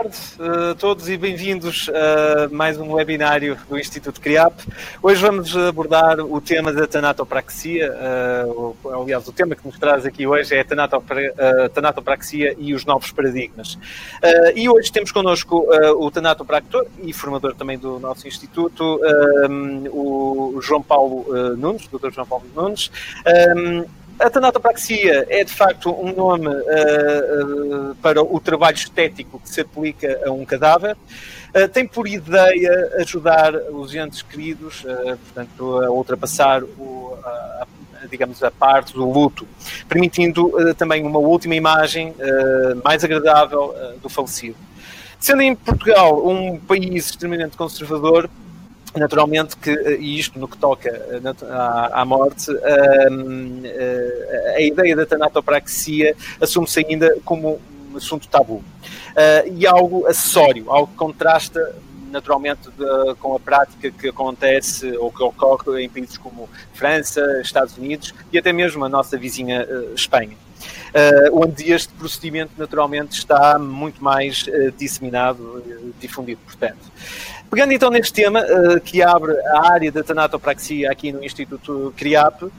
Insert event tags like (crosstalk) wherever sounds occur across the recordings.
tarde a todos e bem-vindos a mais um webinário do Instituto CRIAP. Hoje vamos abordar o tema da tanatopraxia. aliás, o tema que nos traz aqui hoje é a tanatopraxia e os novos paradigmas. e hoje temos connosco o tanatopractor e formador também do nosso Instituto, o João Paulo Nunes, o Dr. João Paulo Nunes. A tanatopraxia é de facto um nome uh, uh, para o trabalho estético que se aplica a um cadáver. Uh, tem por ideia ajudar os entes queridos, portanto, a ultrapassar o, a, digamos, a parte do luto, permitindo também uma última imagem mais agradável do falecido. Sendo em Portugal um país extremamente conservador, Naturalmente que, eh, e isto no que toca eh, à, à morte, ehm, eh, a ideia da tanatopraxia assume-se ainda como um assunto tabu. e algo acessório, algo que contrasta naturalmente de, com a prática que acontece ou que ocorre em países como França, Estados Unidos e até mesmo a nossa vizinha Espanha. Uh, onde este procedimento naturalmente está muito mais uh, disseminado, difundido, portanto. Pegando então neste tema, uh, que abre a área da tanatopraxia aqui no Instituto CRIAP, uh,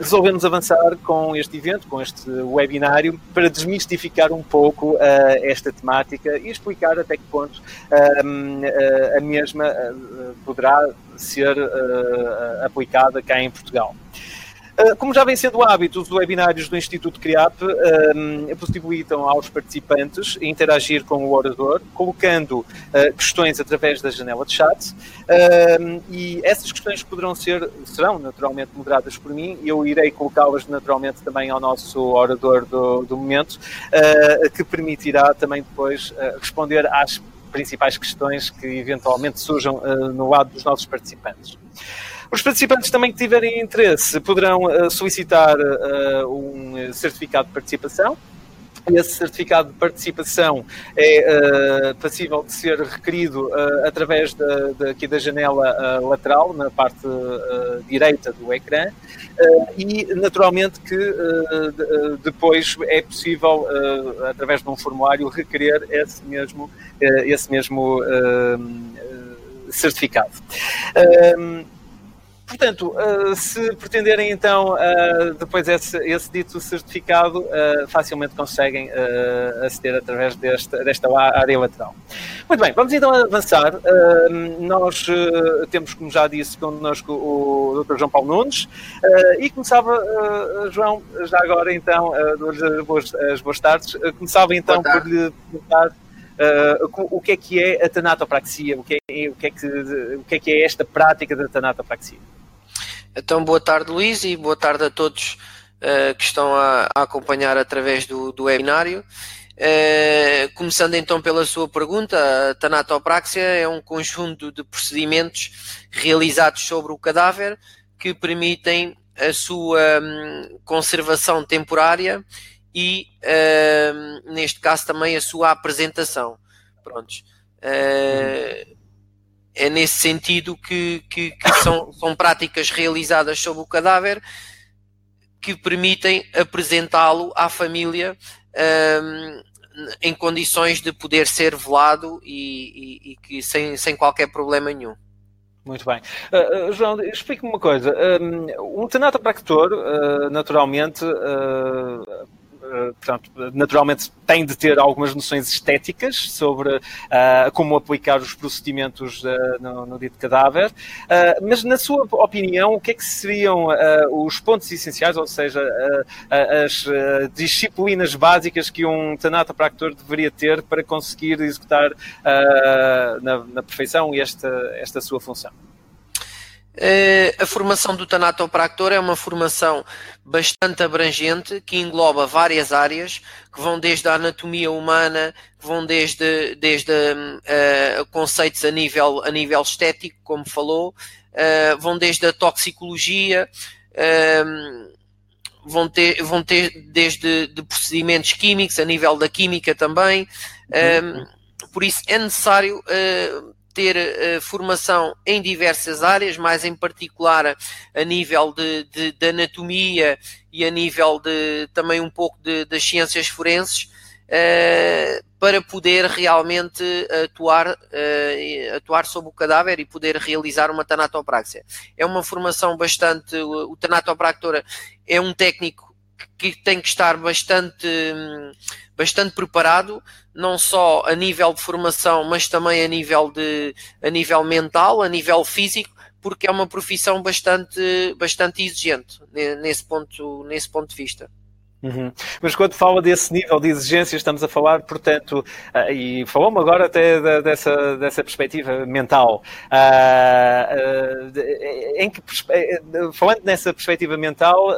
resolvemos avançar com este evento, com este webinário, para desmistificar um pouco uh, esta temática e explicar até que ponto a mesma poderá ser aplicada cá em Portugal. Ah, como já vem sendo hábito, os webinários do Instituto CRIAP possibilitam aos participantes interagir com o orador, colocando uh, questões através da janela de chat, e essas questões poderão ser, serão naturalmente moderadas por mim, e eu irei colocá-las naturalmente também ao nosso orador do, do momento, uh, que permitirá também depois responder às principais questões que eventualmente surjam no lado dos nossos participantes. Os participantes também que tiverem interesse poderão uh, solicitar uh, um certificado de participação. Esse certificado de participação é passível de ser requerido através da, aqui da janela lateral, na parte direita do ecrã, e naturalmente que de, depois é possível, através de um formulário, requerer esse mesmo, esse mesmo certificado. Portanto, uh, se pretenderem então uh, depois esse, esse, dito certificado, uh, facilmente conseguem aceder através desta, desta área lateral. Muito bem, vamos então avançar. nós temos, como já disse, connosco o Dr. João Paulo Nunes e começava, João, já agora então, as boas, as boas tardes, começava então por lhe perguntar Uh, o que é que é a tanatopraxia? O que é, o que é, que, o que, é, que é esta prática da tanatopraxia? Então, boa tarde, Luís, e boa tarde a todos uh, que estão a, a, acompanhar através do, do webinário. Uh, começando então pela sua pergunta, a tanatopraxia é um conjunto de procedimentos realizados sobre o cadáver que permitem a sua um, conservação temporária e, uh, neste caso, também a sua apresentação. Prontos. Uh, é nesse sentido que, que, que são, são práticas realizadas sobre o cadáver que permitem apresentá-lo à família um, em condições de poder ser velado e, e, e, que sem, sem qualquer problema nenhum. Muito bem. Uh, João, explique-me uma coisa. Um, um tanatopractor, uh, naturalmente, uh, portanto, naturalmente tem de ter algumas noções estéticas sobre uh, como aplicar os procedimentos uh, no, no, dito cadáver, mas na sua opinião, o que é que seriam os pontos essenciais, ou seja, as disciplinas básicas que um tanatopractor deveria ter para conseguir executar na, na perfeição esta, esta sua função? Eh, a formação do tanatopractor é uma formação bastante abrangente que engloba várias áreas que vão desde a anatomia humana, vão desde, desde uh, conceitos a nível, a nível estético, como falou, uh, vão desde a toxicologia, uh, vão, ter, vão ter desde de procedimentos químicos, a nível da química também. Uhum. por isso é necessário ter uh, formação em diversas áreas, mais em particular a, nível de, de, de, anatomia e a nível de também um pouco de, das ciências forenses, uh, para poder realmente atuar, uh, atuar sobre o cadáver e poder realizar uma tanatopraxia. É uma formação bastante. O tanatopractor é um técnico que tem que estar bastante, bastante preparado, não só a nível de formação, mas também a nível, de, a nível mental, a nível físico, porque é uma profissão bastante, bastante exigente nesse ponto, nesse ponto de vista. Uhum. Mas quando fala desse nível de exigência, estamos a falar, portanto, uh, e falou-me agora até da, dessa, dessa perspectiva mental, uh, uh, em que, falando nessa perspectiva mental,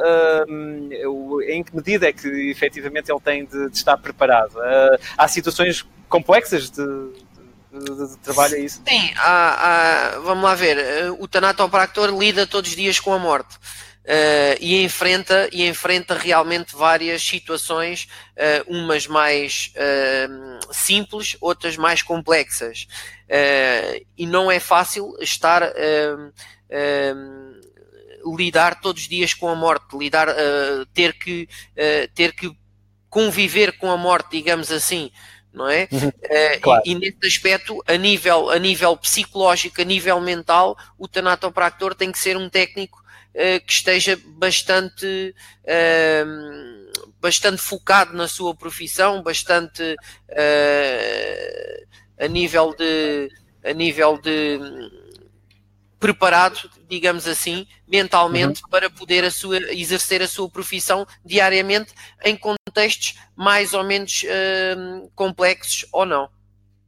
em que medida é que efetivamente ele tem de, de estar preparado? há situações complexas de, trabalho, é isso? Sim, há, há, vamos lá ver, o tanatopractor lida todos os dias com a morte uh, e, enfrenta, e enfrenta realmente várias situações, uh, umas mais uh, simples, outras mais complexas. e não é fácil estar lidar todos os dias com a morte, lidar, ter, que, ter que conviver com a morte, digamos assim, não é? Uhum, claro. e, e, nesse aspecto, a nível, a nível psicológico, a nível mental, o tanatopractor tem que ser um técnico que esteja bastante, uh, bastante focado na sua profissão, bastante uh, a nível de a nível de preparado, digamos assim, mentalmente uhum. para poder a sua, exercer a sua profissão diariamente em contextos mais ou menos complexos ou não.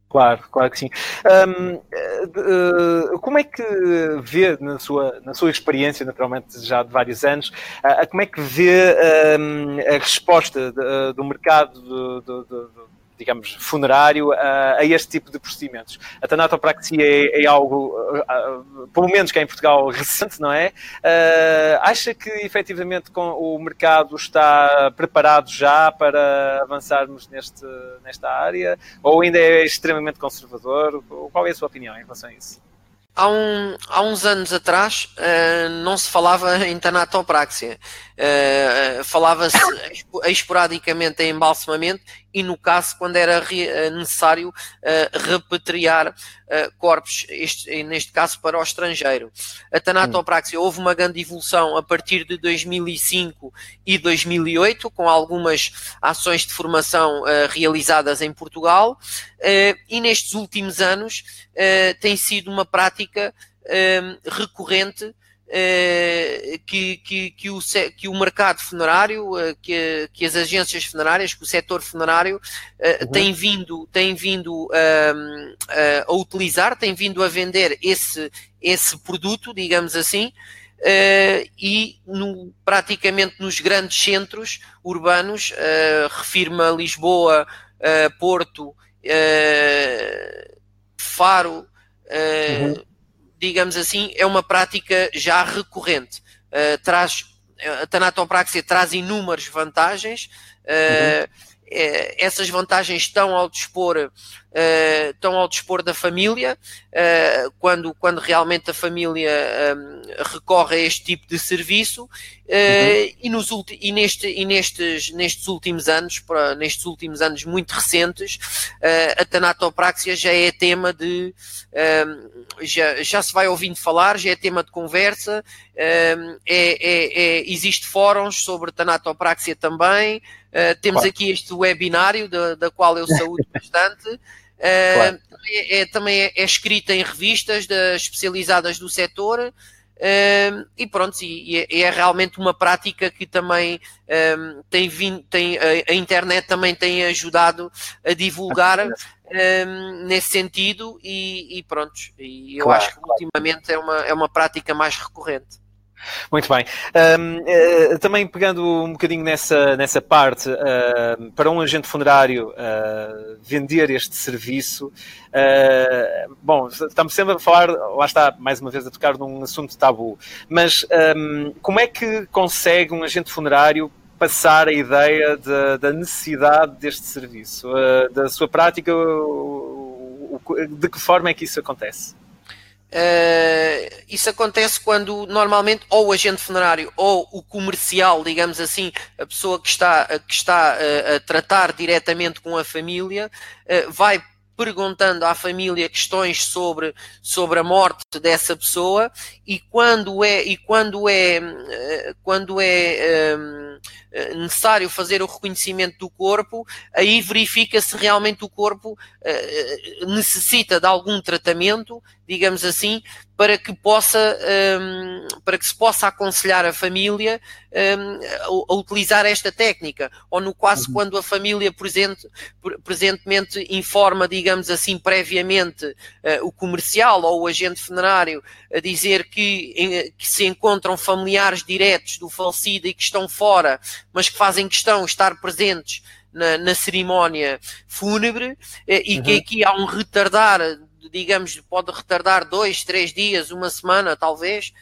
Claro, claro que sim. Um, uh, uh, como é que vê, na sua, na sua experiência, naturalmente já de vários anos, uh, como é que vê um, a resposta de, do mercado do, do, do digamos, funerário a, a, este tipo de procedimentos. A tanatopraxia é, é algo, uh, pelo menos que é em Portugal, (laughs) recente, não é? Uh, acha que efetivamente com, o mercado está preparado já para avançarmos neste, nesta área? Ou ainda é extremamente conservador? Qual é a sua opinião em relação a isso? Há, um, há uns anos atrás uh, não se falava (laughs) em tanatopraxia. Uh, Falava-se esporadicamente em embalsamamento e no caso quando era eh, necessário uh, repatriar uh, corpos, este, neste caso para o estrangeiro. A tanatopraxia houve uma grande evolução a partir de 2005 e 2008, com algumas ações de formação realizadas em Portugal, e nestes últimos anos tem sido uma prática recorrente eh, que, que, que, o, que o mercado funerário, eh, que, que as agências funerárias, que o setor funerário eh, uhum. tem vindo, tem vindo a, a utilizar, tem vindo a vender esse, esse produto, digamos assim, Uh, e no, praticamente nos grandes centros urbanos, uh, refirmo a Lisboa, uh, Porto, Faro, uhum digamos assim, é uma prática já recorrente. Uh, traz, a tanatopraxia traz inúmeras vantagens. Uh, uhum. Essas vantagens estão ao dispor uh, estão ao dispor da família, uh, quando, quando realmente a família um, recorre a este tipo de serviço, uh, uhum. e, nos e, neste, e nestes, nestes últimos anos, para, nestes últimos anos muito recentes, a tanatopraxia já é tema de, um, já, já se vai ouvindo falar, já é tema de conversa, um, é, é, é, existe fóruns sobre tanatopraxia também, temos claro. aqui este webinário da, da qual eu saúdo bastante, Claro. É, é, também é, é, escrita em revistas de, especializadas do setor uh, e pronto, e, e, é realmente uma prática que também um, tem vindo, tem, a, a, internet também tem ajudado a divulgar um, nesse sentido e, e pronto, e eu claro, acho que claro. ultimamente é uma, é uma prática mais recorrente. Muito bem. Um, uh, eh, também pegando um bocadinho nessa, nessa parte, uh, para um agente funerário uh, vender este serviço, bom, estamos sempre a falar, lá está, mais uma vez, a tocar num assunto tabu, mas um, como é que consegue um agente funerário passar a ideia de, da necessidade deste serviço, da sua prática, de que forma é que isso acontece? Uh, isso acontece quando normalmente ou o agente funerário ou o comercial, digamos assim, a pessoa que está, que está uh, a tratar diretamente com a família, uh, vai perguntando à família questões sobre, sobre a morte dessa pessoa e quando é e quando é quando é necessário fazer o reconhecimento do corpo, aí verifica se realmente o corpo uh, necessita de algum tratamento, digamos assim, para que possa um, para que se possa aconselhar a família um, a, utilizar esta técnica ou no caso uhum. quando a família presente, presentemente informa digamos assim previamente uh, o comercial ou o agente funerário a dizer que, em, que se encontram familiares diretos do falecido e que estão fora mas que fazem questão de estar presentes na, na cerimónia fúnebre eh, e uhum. que aqui há um retardar digamos, pode retardar dois, três dias, uma semana, talvez,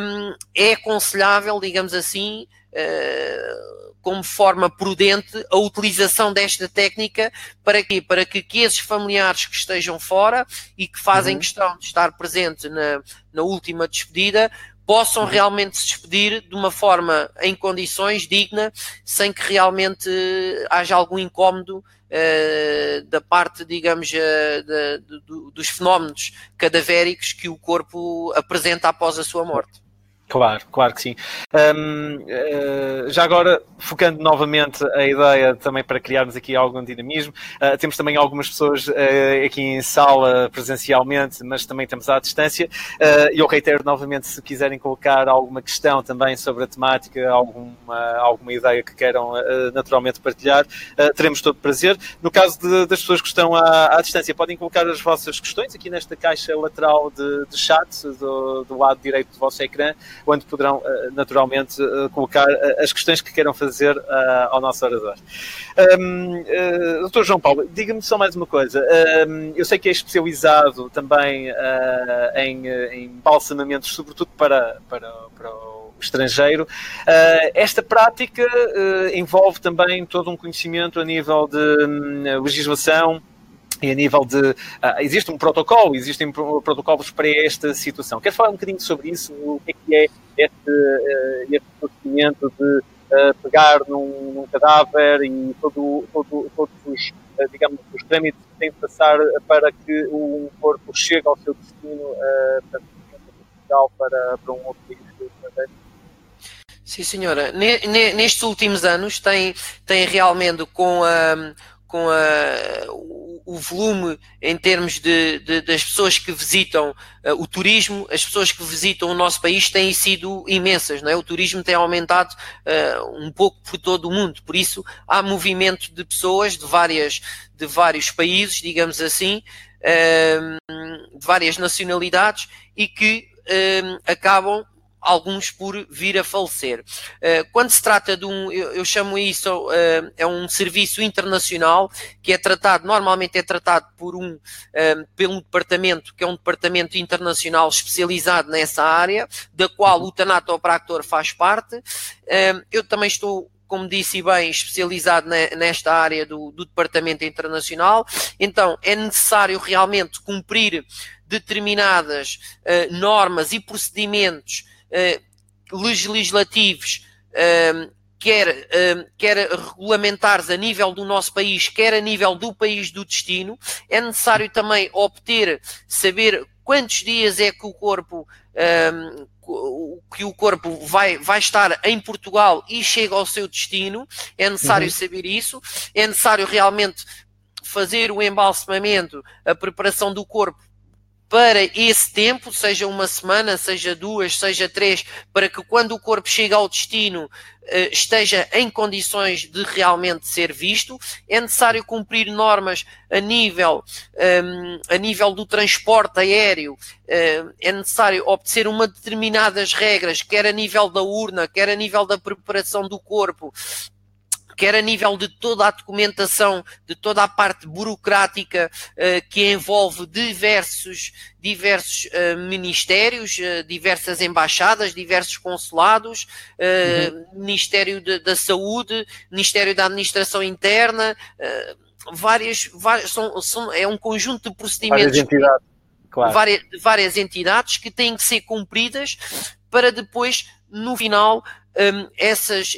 um, é aconselhável, digamos assim, uh, como forma prudente, a utilização desta técnica para quê? Para que, que esses familiares que estejam fora e que fazem uhum. questão de estar presente na, na última despedida possam uhum. realmente se despedir de uma forma em condições digna, sem que realmente haja algum incómodo uh, da parte, digamos, uh, dos fenómenos cadavéricos que o corpo apresenta após a sua morte. Claro, claro que sim. Um, uh, eh, já agora, focando novamente a ideia também para criarmos aqui algum dinamismo, uh, temos também algumas pessoas uh, aqui em sala presencialmente, mas também estamos à distância. E eu reitero novamente, se quiserem colocar alguma questão também sobre a temática, alguma, alguma ideia que queiram naturalmente partilhar, teremos todo prazer. No caso de, das pessoas que estão à, à, distância, podem colocar as vossas questões aqui nesta caixa lateral de, de chat do, do lado direito do vosso ecrã onde poderão eh, naturalmente eh, colocar eh, as questões que queiram fazer ao nosso orador. Um, doutor João Paulo, diga-me só mais uma coisa. Um, eu sei que é especializado também em, em balsamamentos, sobretudo para, para, para o estrangeiro. Uh, esta prática uh, envolve também todo um conhecimento a nível de um, legislação e a nível de. Uh, existe um protocolo, existem protocolos para esta situação. Quer falar um bocadinho sobre isso? O que é que é este, uh, este procedimento de uh, pegar num, num, cadáver e todo, todo, todos os, digamos, os trâmites que têm de passar para que um corpo chegue ao seu destino, uh, para, para um outro país Sim, senhora. Nestes últimos anos tem, tem realmente com a com a, o, o, volume em termos de, de, das pessoas que visitam uh, o turismo, as pessoas que visitam o nosso país têm sido imensas, não é? O turismo tem aumentado uh, um pouco por todo o mundo, por isso há movimento de pessoas de várias de vários países, digamos assim, uh, de várias nacionalidades e que acabam alguns por vir a falecer. Eh, quando se trata de um, eu, chamo isso, eh, é um serviço internacional que é tratado, normalmente é tratado por um, eh, pelo departamento, que é um departamento internacional especializado nessa área, da qual o Tanatopractor faz parte. Eu também estou como disse bem, especializado nesta área do, do, Departamento Internacional. Então, é necessário realmente cumprir determinadas normas e procedimentos legislativos, uh, quer, uh, quer regulamentares a nível do nosso país, quer a nível do país do destino, é necessário também obter, saber quantos dias é que o corpo que o corpo vai, vai estar em Portugal e chega ao seu destino, é necessário uhum. saber isso, é necessário realmente fazer o embalsamamento, a preparação do corpo para esse tempo, seja uma semana, seja duas, seja três, para que quando o corpo chega ao destino eh, esteja em condições de realmente ser visto. É necessário cumprir normas a nível, ehm, a nível do transporte aéreo, uh, é necessário obedecer uma determinadas regras, quer a nível da urna, quer a nível da preparação do corpo, quer a nível de toda a documentação, de toda a parte burocrática uh, que envolve diversos, diversos uh, ministérios, uh, diversas embaixadas, diversos consulados, uhum. Ministério de, da Saúde, Ministério da Administração Interna, várias, várias são, são, é um conjunto de procedimentos claro. várias, várias entidades que têm que ser cumpridas para depois, no final, um, essas,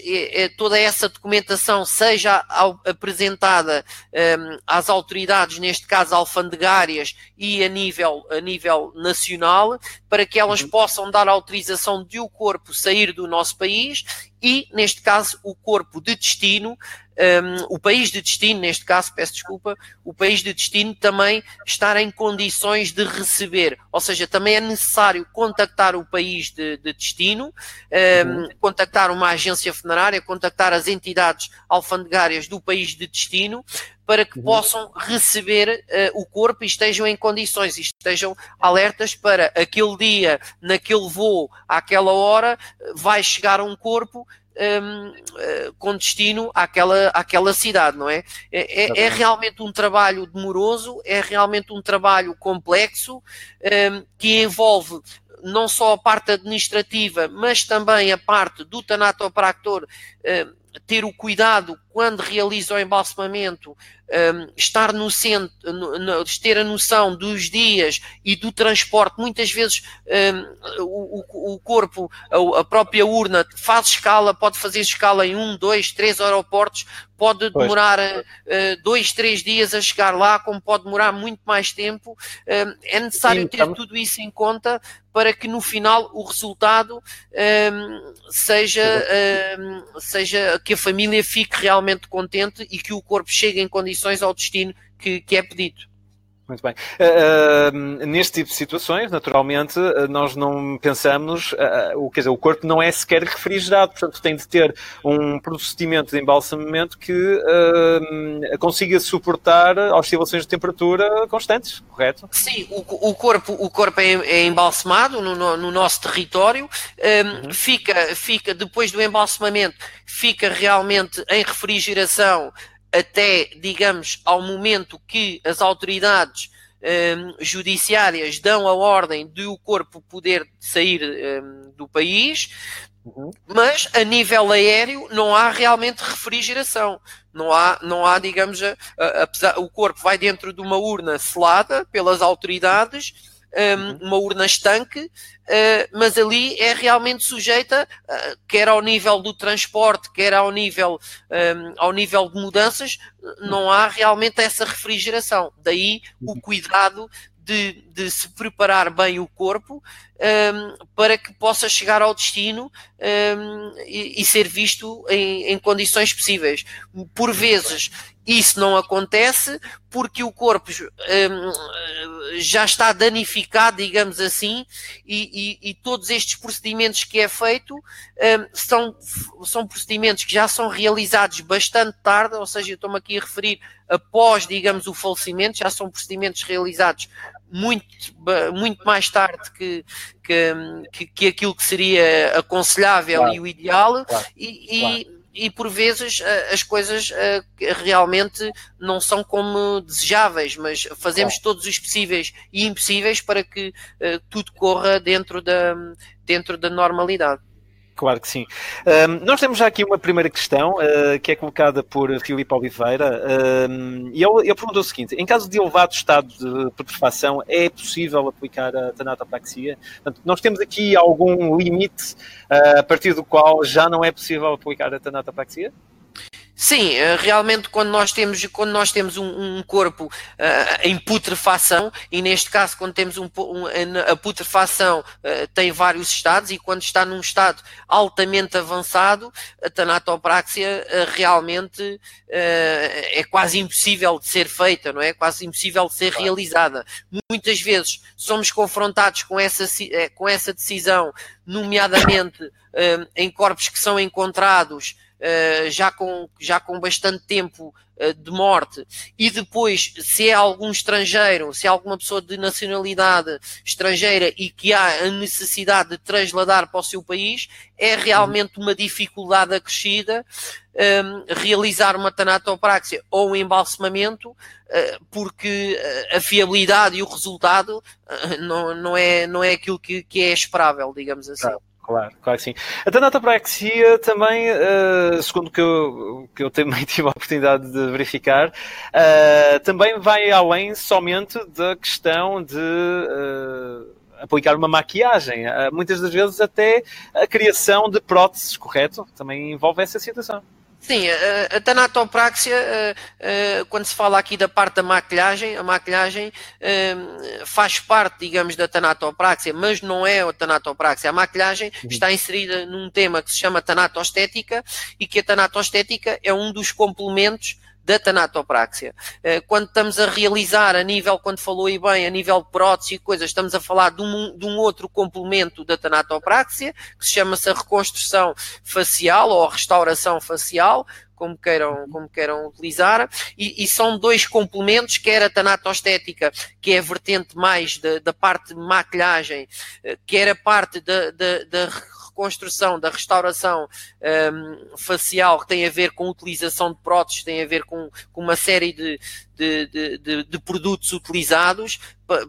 toda essa documentação seja apresentada um, às autoridades, neste caso alfandegárias e a nível, a nível nacional, para que elas uhum. possam dar autorização de o corpo sair do nosso país e, neste caso, o corpo de destino um, o país de destino, neste caso, peço desculpa, o país de destino também estar em condições de receber, ou seja, também é necessário contactar o país de, de destino, um, uhum. contactar uma agência funerária, contactar as entidades alfandegárias do país de destino, para que uhum. possam receber uh, o corpo e estejam em condições e estejam alertas para aquele dia, naquele voo, àquela hora, vai chegar um corpo um, eh, com destino àquela, àquela cidade, não é? É, é, é, realmente um trabalho demoroso, é realmente um trabalho complexo um, que envolve não só a parte administrativa, mas também a parte do tanatopractor uh, ter o cuidado quando realiza o embalsamamento, um, estar no centro, no, no, ter a noção dos dias e do transporte. Muitas vezes um, o, o, corpo, a, a, própria urna, faz escala, pode fazer escala em um, dois, três aeroportos, pode demorar uh, dois, três dias a chegar lá, como pode demorar muito mais tempo. Um, é necessário Sim, ter estamos... tudo isso em conta para que no final o resultado seja, seja que a família fique realmente contente e que o corpo chegue em condições ao destino que, que é pedido. Muito bem. Uh, uh, neste tipo de situações, naturalmente, uh, nós não pensamos, o, quer dizer, o corpo não é sequer refrigerado, portanto tem de ter um procedimento de embalsamamento que consiga suportar oscilações de temperatura constantes, correto? Sim, o, o corpo, o corpo é, é embalsamado no, no, nosso território, uhum. fica, fica, depois do embalsamamento, fica realmente em refrigeração até, digamos, ao momento que as autoridades um, judiciárias dão a ordem de o corpo poder sair um, do país, uhum. mas a nível aéreo não há realmente refrigeração. Não há, não há digamos, a, a, apesar, o corpo vai dentro de uma urna selada pelas autoridades um, uma urna estanque, uh, mas ali é realmente sujeita, uh, quer ao nível do transporte, quer ao nível, um, ao nível de mudanças, não há realmente essa refrigeração. Daí o uhum. cuidado de, de, se preparar bem o corpo um, para que possa chegar ao destino um, e, e, ser visto em, em, condições possíveis. Por vezes isso não acontece porque o corpo um, já está danificado, digamos assim, e, e, e, todos estes procedimentos que é feito um, são, são procedimentos que já são realizados bastante tarde, ou seja, estou-me aqui a referir após, digamos, o falecimento, já são procedimentos realizados muito, muito mais tarde que, que, que aquilo que seria aconselhável claro. e o ideal, claro. e, claro e por vezes eh, as coisas eh, realmente não são como desejáveis, mas fazemos todos os possíveis e impossíveis para que eh, tudo corra dentro da, dentro da normalidade. Claro que sim. Um, nós temos já aqui uma primeira questão uh, que é colocada por Filipe Oliveira um, e ele, ele perguntou o seguinte: em caso de elevado estado de putrefação, é possível aplicar a tanatopraxia? Portanto, nós temos aqui algum limite uh, a partir do qual já não é possível aplicar a tanatopraxia? Sim, eh, realmente quando nós temos, quando nós temos um, um corpo uh, em putrefação, e neste caso quando temos um, um a putrefação uh, tem vários estados, e quando está num estado altamente avançado, a tanatopraxia uh, realmente é quase impossível de ser feita, não é? Quase impossível de ser realizada. Muitas vezes somos confrontados com essa, com essa decisão, nomeadamente em corpos que são encontrados uh, já, com, já com bastante tempo uh, de morte, e depois, se é algum estrangeiro, se é alguma pessoa de nacionalidade estrangeira e que há a necessidade de trasladar para o seu país, é realmente uma dificuldade acrescida um, ehm, realizar uma tanatopraxia ou um embalsamamento, uh, porque a fiabilidade e o resultado não, não, é, não é aquilo que, que é esperável, digamos assim. Claro. Claro, claro que sim. A tanatopraxia também, uh, segundo que eu, que eu também (laughs) tive a oportunidade de verificar, uh, também vai além somente da questão de uh, aplicar uma maquiagem. muitas das vezes até a criação de próteses, correto? Também envolve essa situação. Sim, a, a tanatopraxia, quando se fala aqui da parte da maquilhagem, a maquilhagem faz parte, digamos, da tanatopraxia, mas não é a tanatopraxia. A maquilhagem uhum. está inserida num tema que se chama tanatostética e que a tanatostética é um dos complementos da tanatopraxia. Eh, quando estamos a realizar a nível, quando falou aí bem, a nível de prótese e coisas, estamos a falar de um, de um outro complemento da tanatopraxia, que se chama-se a reconstrução facial ou a restauração facial, como queiram, como queiram utilizar, e, e, são dois complementos, quer a tanatostética, que é a vertente mais da, parte de maquilhagem, eh, quer a parte da, da reconstrução, da restauração um, facial que tem a ver com utilização de próteses, tem a ver com, com uma série de, de, de, de, produtos utilizados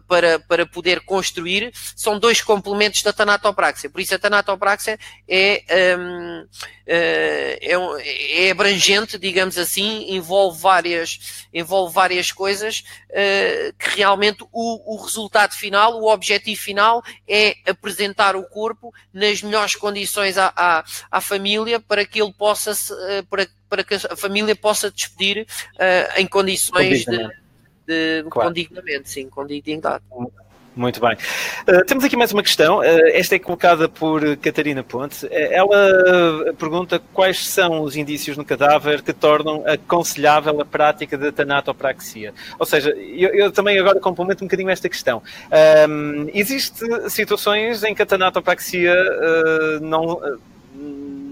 para, para poder construir, são dois complementos da tanatopraxia. Por isso a tanatopraxia é, um, eh, é, é, abrangente, digamos assim, envolve várias, envolve várias coisas uh, que realmente o, o resultado final, o objetivo final é apresentar o corpo nas melhores condições à, à, à família para que ele possa, uh, para, para que a família possa despedir uh, em condições de, de claro. com dignamente, sim, com dignidade. Muito bem. Uh, temos aqui mais uma questão. Uh, esta é colocada por Catarina Ponte. Uh, ela pergunta quais são os indícios no cadáver que tornam aconselhável a prática da tanatopraxia. Ou seja, eu, eu também agora complemento um bocadinho esta questão. Um, ehm, Existem situações em que a tanatopraxia não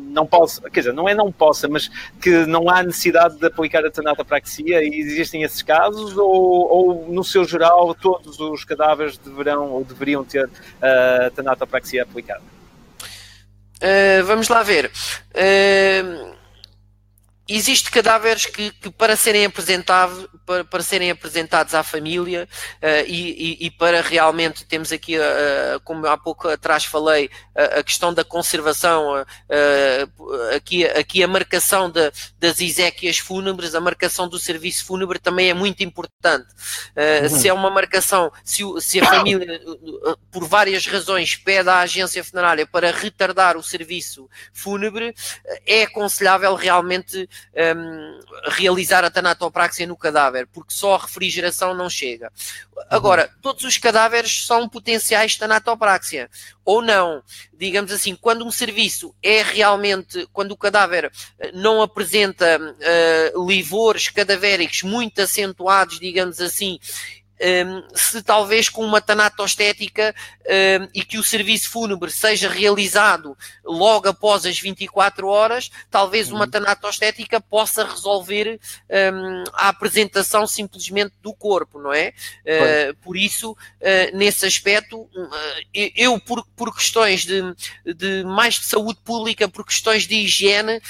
não possa, quer dizer, não é não possa, mas que não há necessidade de aplicar a tanatopraxia e existem esses casos ou, ou no seu geral todos os cadáveres deverão ou deveriam ter a tanatopraxia aplicada? Uh, vamos lá ver. Uh, Existem cadáveres que, que, para, serem apresentados, para, para, serem apresentados à família uh, e, e, e, para realmente temos aqui, uh, como há pouco atrás falei, uh, a questão da conservação, aqui, aqui a marcação de, das exéquias fúnebres, a marcação do serviço fúnebre também é muito importante. Uhum. Se é uma marcação, se, se a família, por várias razões, pede à agência funerária para retardar o serviço fúnebre, é aconselhável realmente um, realizar a tanatopraxia no cadáver, porque só a refrigeração não chega. Agora, todos os cadáveres são potenciais tanatopraxia, ou não. Digamos assim, quando um serviço é realmente, quando o cadáver eh, não apresenta uh, livores cadavéricos muito acentuados, digamos assim, se talvez com uma tanatostética um, e que o serviço fúnebre seja realizado logo após as 24 horas, talvez uma uhum. tanatostética possa resolver um, a apresentação simplesmente do corpo, não é? Uh, por isso, uh, nesse aspecto, uh, eu, por, por questões de, de, mais de saúde pública, por questões de higiene,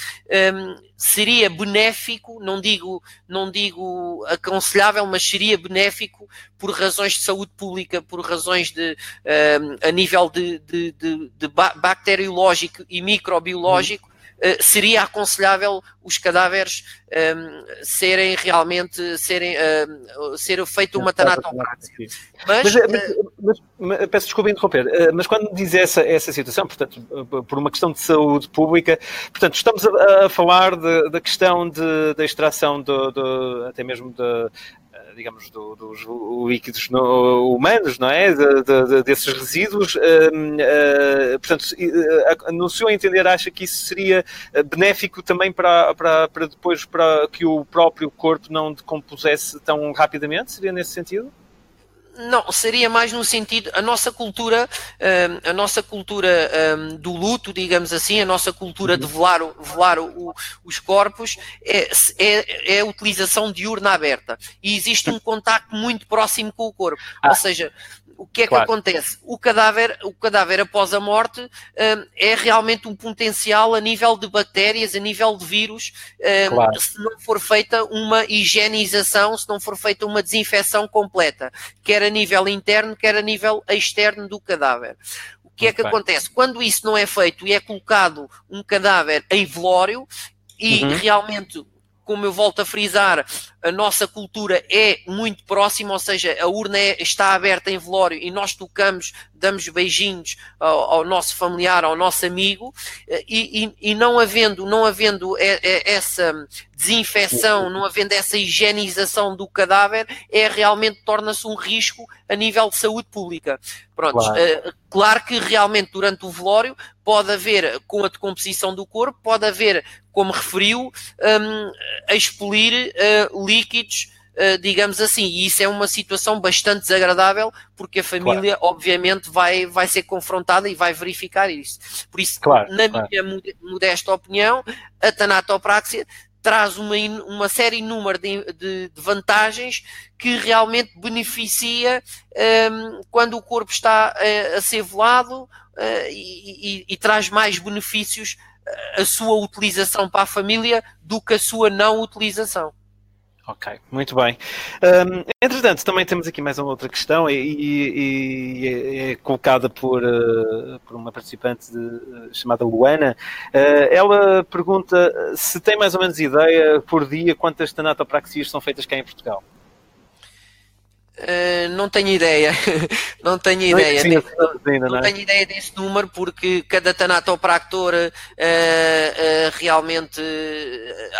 seria benéfico, não digo, não digo aconselhável, mas seria benéfico por razões de saúde pública, por razões de, uh, a nível de, de, de, de bacteriológico e microbiológico, seria aconselhável os cadáveres um, serem realmente serem uh, ser feito uma tanatopraxia. Mas, mas, mas, mas, peço desculpa interromper, mas quando diz essa, essa situação, portanto, por uma questão de saúde pública, portanto, estamos a, a falar da questão de, da extração do, do, até mesmo de, digamos, do, dos líquidos no, humanos, não é? De, de, desses resíduos. Uh, uh, portanto, uh, no seu entender, acha que isso seria benéfico também para, para, para depois para que o próprio corpo não decompusesse tão rapidamente? Seria nesse sentido? Não, seria mais no sentido, a nossa cultura, hum, a nossa cultura hum, do luto, digamos assim, a nossa cultura de velar, velar o, os corpos, é, é, é, a utilização de urna aberta. E existe um contacto muito próximo com o corpo. Ah. Ou seja, o que é claro. que acontece? O cadáver, o cadáver após a morte um, é realmente um potencial a nível de bactérias, a nível de vírus, um, claro. se não for feita uma higienização, se não for feita uma desinfecção completa, quer a nível interno, quer a nível externo do cadáver que é que bem. acontece? Quando isso não é feito e é colocado um cadáver em velório e uhum. realmente como eu volto a frisar, a nossa cultura é muito próxima, ou seja, a urna é, está aberta em velório e nós tocamos, damos beijinhos ao, ao nosso familiar, ao nosso amigo, e, e, e não havendo, não havendo essa desinfecção, não havendo essa higienização do cadáver, é realmente torna-se um risco a nível de saúde pública. Pronto, claro. Uh, claro que realmente durante o velório pode haver, com a decomposição do corpo, pode haver, como referiu, um, a expelir uh, líquidos Uh, digamos assim, e isso é uma situação bastante desagradável porque a família, claro. obviamente, vai, vai ser confrontada e vai verificar isso. Por isso, claro, na claro. minha modesta opinião, a tanatopraxia traz uma, uma série número de, de, de, vantagens que realmente beneficia um, quando o corpo está uh, a ser velado uh, e, e, e, traz mais benefícios a sua utilização para a família do que a sua não utilização. Ok, muito bem. Um, entretanto, também temos aqui mais uma outra questão e, e, e é, é colocada por, uh, por uma participante de, uh, chamada Luana. Uh, ela pergunta se tem mais ou menos ideia por dia quantas tanatopraxias são feitas cá em Portugal. Não tenho ideia, (laughs) não tenho ideia, não, ainda, não, não, tenho ideia desse número porque cada tanatopractor uh, uh, realmente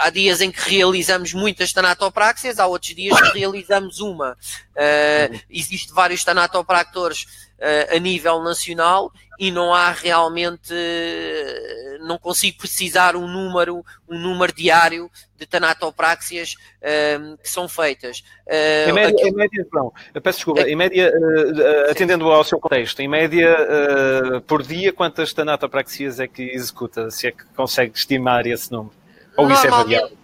há dias em que realizamos muitas tanatopraxias, há outros dias que realizamos uma. Uhum. Existem vários tanatopractores a nível nacional e não há realmente, não consigo precisar um número, um número diário de tanatopraxias um, que são feitas. Uh, em média, em média não, peço desculpa, é... em média, uh, atendendo ao seu contexto, em média, uh, por dia, quantas tanatopraxias é que executa? Se é que consegue estimar esse número? Ou isso é variável?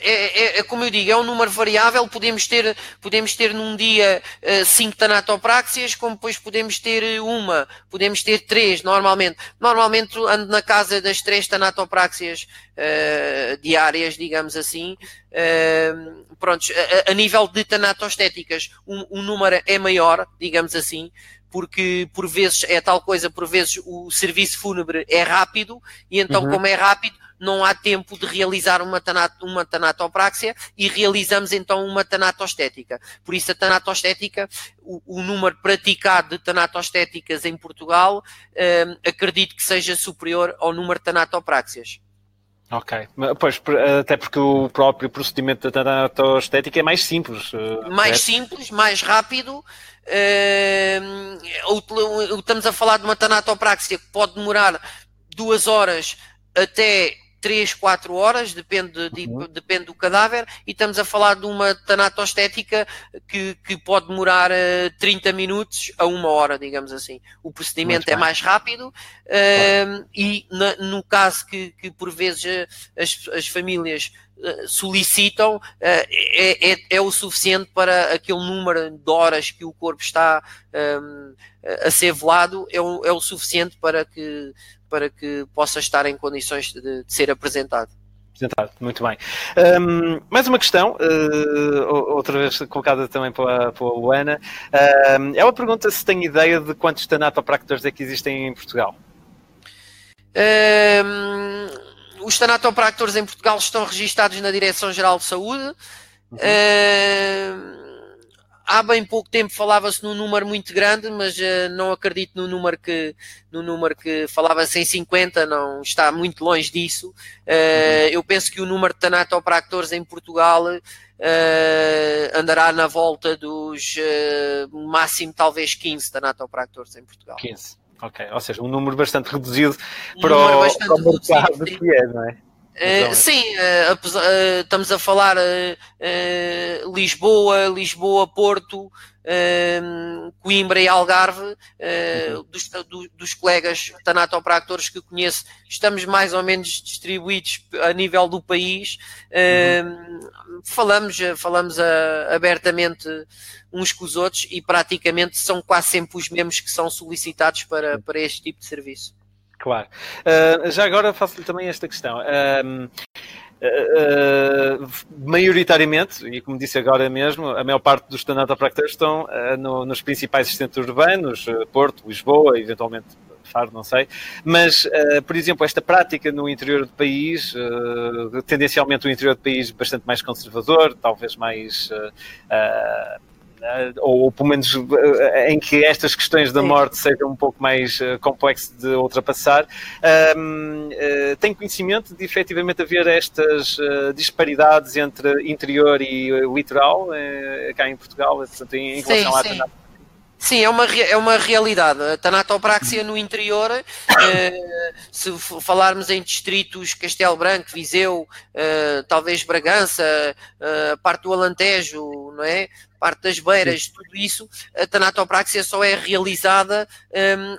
É, é, é, como eu digo, é um número variável. Podemos ter, podemos ter num dia uh, cinco tanatopraxias, como depois podemos ter eh, uma, podemos ter três, normalmente. Normalmente ando na casa das três tanatopraxias uh, diárias, digamos assim. Uh, prontos, a, a, nível de tanatostéticas, o, o número é maior, digamos assim porque por vezes é tal coisa, por vezes o serviço fúnebre é rápido, e então, uhum. como é rápido, não há tempo de realizar uma, tanato, uma tanatopraxia e realizamos então uma tanatostética. Por isso a tanatostética, o, o número praticado de tanatostéticas em Portugal, hum, acredito que seja superior ao número de tanatopraxias. Ok, pois, até porque o próprio procedimento da tanatostética é mais simples. Eh, mais simples, mais rápido. Uh, estamos a falar de uma tanatopraxia que pode demorar duas horas até 3, 4 horas, depende, de, uhum. depende do cadáver, e estamos a falar de uma tanatostética que, que pode demorar uh, eh, 30 minutos a uma hora, digamos assim. O procedimento é mais rápido uh, e na, no caso que, que por vezes eh, as, as famílias solicitam é, é, é, o suficiente para aquele número de horas que o corpo está um, a ser velado, é o, é o suficiente para que para que possa estar em condições de, de ser apresentado. Apresentado, muito bem. Um, mais uma questão, uh, outra vez colocada também pela, pela Luana. Uh, ela pergunta se tem ideia de quantos tanatopractores é que existem em Portugal. Um, os tanatopractores em Portugal estão registados na Direção-Geral de Saúde. Uhum. Uh, há bem pouco tempo falava-se num número muito grande, mas uh, não acredito no número que no número que falava-se em 50, não está muito longe disso. Uh, eu penso que o número de tanatopractores em Portugal andará na volta dos máximo talvez 15 tanatopractores em Portugal. 15. Ok, ou seja, um número bastante reduzido um para, o, para o mercado que é, não é? Uh, sim, uh, uh, estamos a falar Lisboa, Lisboa, Porto, Coimbra e Algarve, uhum. dos, do, dos colegas tanatopractores que conheço, estamos mais ou menos distribuídos a nível do país. Uhum. Falamos, falamos abertamente uns com os outros e praticamente são quase sempre os mesmos que são solicitados para, para este tipo de serviço. Claro. Uh, já agora faço-lhe também esta questão. Uh, uh, maioritariamente, e como disse agora mesmo, a maior parte dos stand-up estão no, nos principais centros urbanos, Porto, Lisboa, eventualmente Faro, não sei. Mas, uh, por exemplo, esta prática no interior do país, uh, tendencialmente o interior do país bastante mais conservador, talvez mais. Uh, ou, ou, pelo menos em que estas questões da morte sejam um pouco mais uh, complexo de ultrapassar, um, uh, tem conhecimento de efetivamente haver estas uh, disparidades entre interior e litoral cá em Portugal, portanto, em, em relação sim, à Sim, é uma, é uma realidade. A tanatopraxia no interior, eh, se falarmos em distritos Castelo Branco, Viseu, eh, talvez Bragança, eh, parte do Alentejo, não é? parte das beiras, tudo isso, a tanatopraxia só é realizada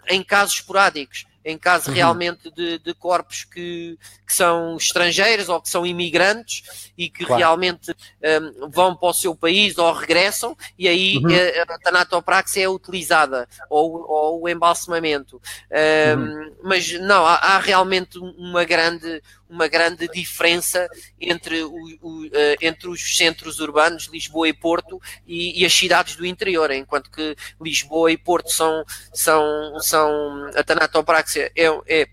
em casos esporádicos em caso uhum. realmente de, de corpos que, que, são estrangeiros ou que são imigrantes e que claro. realmente um, vão para o seu país ou regressam, e aí uhum. Eh, a, a tanatopraxia é utilizada, ou, ou o embalsamamento. Um, uhum. Mas não, há, há, realmente uma grande, uma grande diferença entre, o, o, uh, entre os centros urbanos, Lisboa e Porto, e, e, as cidades do interior, enquanto que Lisboa e Porto são, são, são a tanatopraxia é, é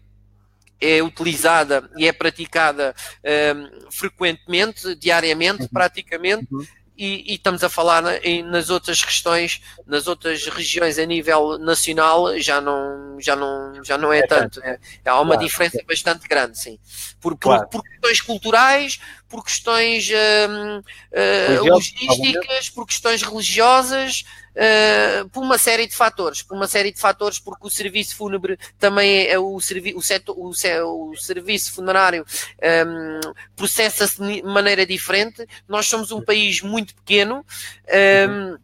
é utilizada e é praticada um, frequentemente, diariamente, uhum. praticamente, uhum e, e, estamos a falar na, em, nas outras questões, nas outras regiões a nível nacional, já não, já não, já não é, é tanto. É, há uma claro. diferença bastante grande, sim. Por, por, claro. por questões culturais, por questões hum, uh, logísticas, por questões religiosas, uh, por uma série de fatores, por uma série de fatores, porque o serviço fúnebre também é o, servi o, setor, o, o serviço funerário um, processa-se de maneira diferente. Nós somos um país muito pequeno. Um,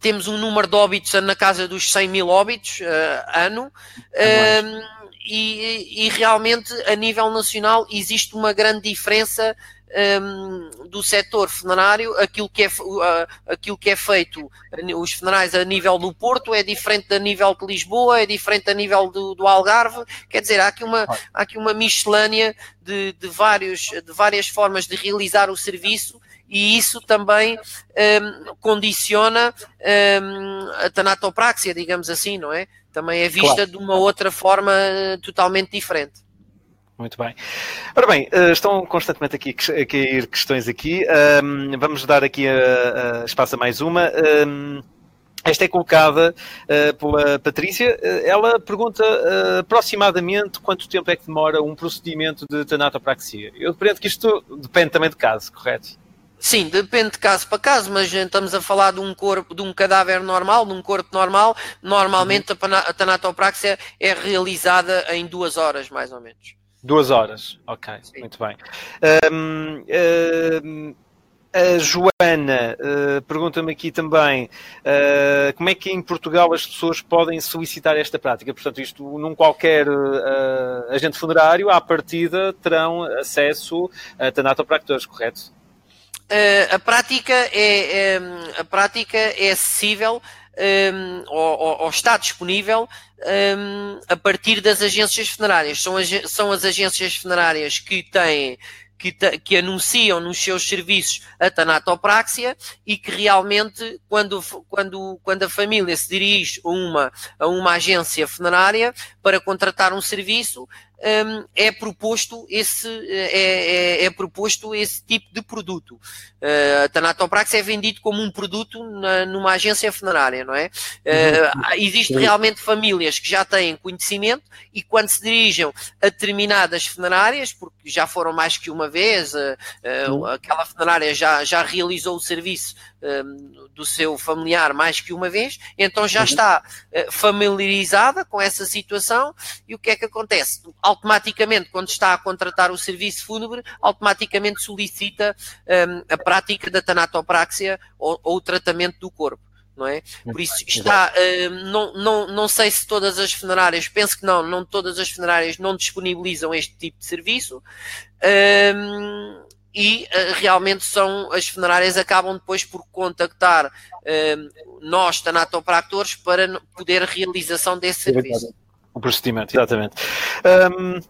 temos um número de óbitos na casa dos 100 mil óbitos uh, ano. Um, e, e, realmente a nível nacional existe uma grande diferença um, do setor funerário, aquilo que, é, aquilo que é feito, os funerais a nível do Porto é diferente da nível de Lisboa, é diferente a nível do, do Algarve, quer dizer, há aqui uma, há aqui uma miscelânea de, de, vários, de várias formas de realizar o serviço e isso também um, condiciona um, a tanatopraxia, digamos assim, não é? Também é vista claro. de uma outra forma totalmente diferente. Muito bem. Ora bem, eh, estão constantemente aqui a cair questões aqui. vamos dar aqui a, a espaço a mais uma. esta é colocada uh, pela Patrícia. Uh, ela pergunta uh, aproximadamente quanto tempo é que demora um procedimento de tanatopraxia. Eu compreendo que isto depende também de caso, correto? Sim, depende de caso para caso, mas estamos a falar de um corpo, de um cadáver normal, de um corpo normal. Normalmente uhum. a tanatopraxia é realizada em duas horas, mais ou menos. Duas horas, ok, Sim. muito bem. Um, um, a Joana uh, pergunta-me aqui também uh, como é que em Portugal as pessoas podem solicitar esta prática. Portanto, isto num qualquer uh, agente funerário, à partida, terão acesso a tanatopractores, correto? a prática é, é, a prática é acessível um, ou, ou, está disponível um, a partir das agências funerárias. São, são as agências funerárias que têm que, que, anunciam nos seus serviços a tanatopraxia e que realmente, quando, quando, quando a família se dirige a uma, a uma agência funerária para contratar um serviço, um, é proposto esse é, é, é, proposto esse tipo de produto. Uh, a Tanatoprax é vendido como um produto na, numa agência funerária, não é? Uh, existe realmente famílias que já têm conhecimento e quando se dirigem a determinadas funerárias, porque já foram mais que uma vez, uh, aquela funerária já, já realizou o serviço um, do seu familiar mais que uma vez, então já uhum. está uh, familiarizada com essa situação e o que é que acontece? Automaticamente, quando está a contratar o serviço fúnebre, automaticamente solicita um, a prática da tanatopraxia ou, ou o tratamento do corpo. não é? Por isso está, uh, não, não, não sei se todas as funerárias, penso que não, não todas as funerárias não disponibilizam este tipo de serviço. Um, e uh, realmente são as funerárias acabam depois por contactar uh, nós, tanatopractores, para poder a realização desse serviço. O procedimento, exatamente. Um,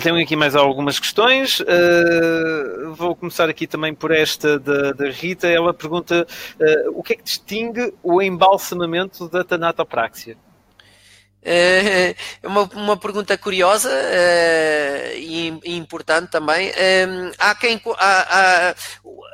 tenho aqui mais algumas questões. Uh, vou começar aqui também por esta da, da Rita. Ela pergunta o que é que distingue o embalsamamento da tanatopraxia? É uma, uma pergunta curiosa uh, e, e, importante também. Um, há quem. Há, há,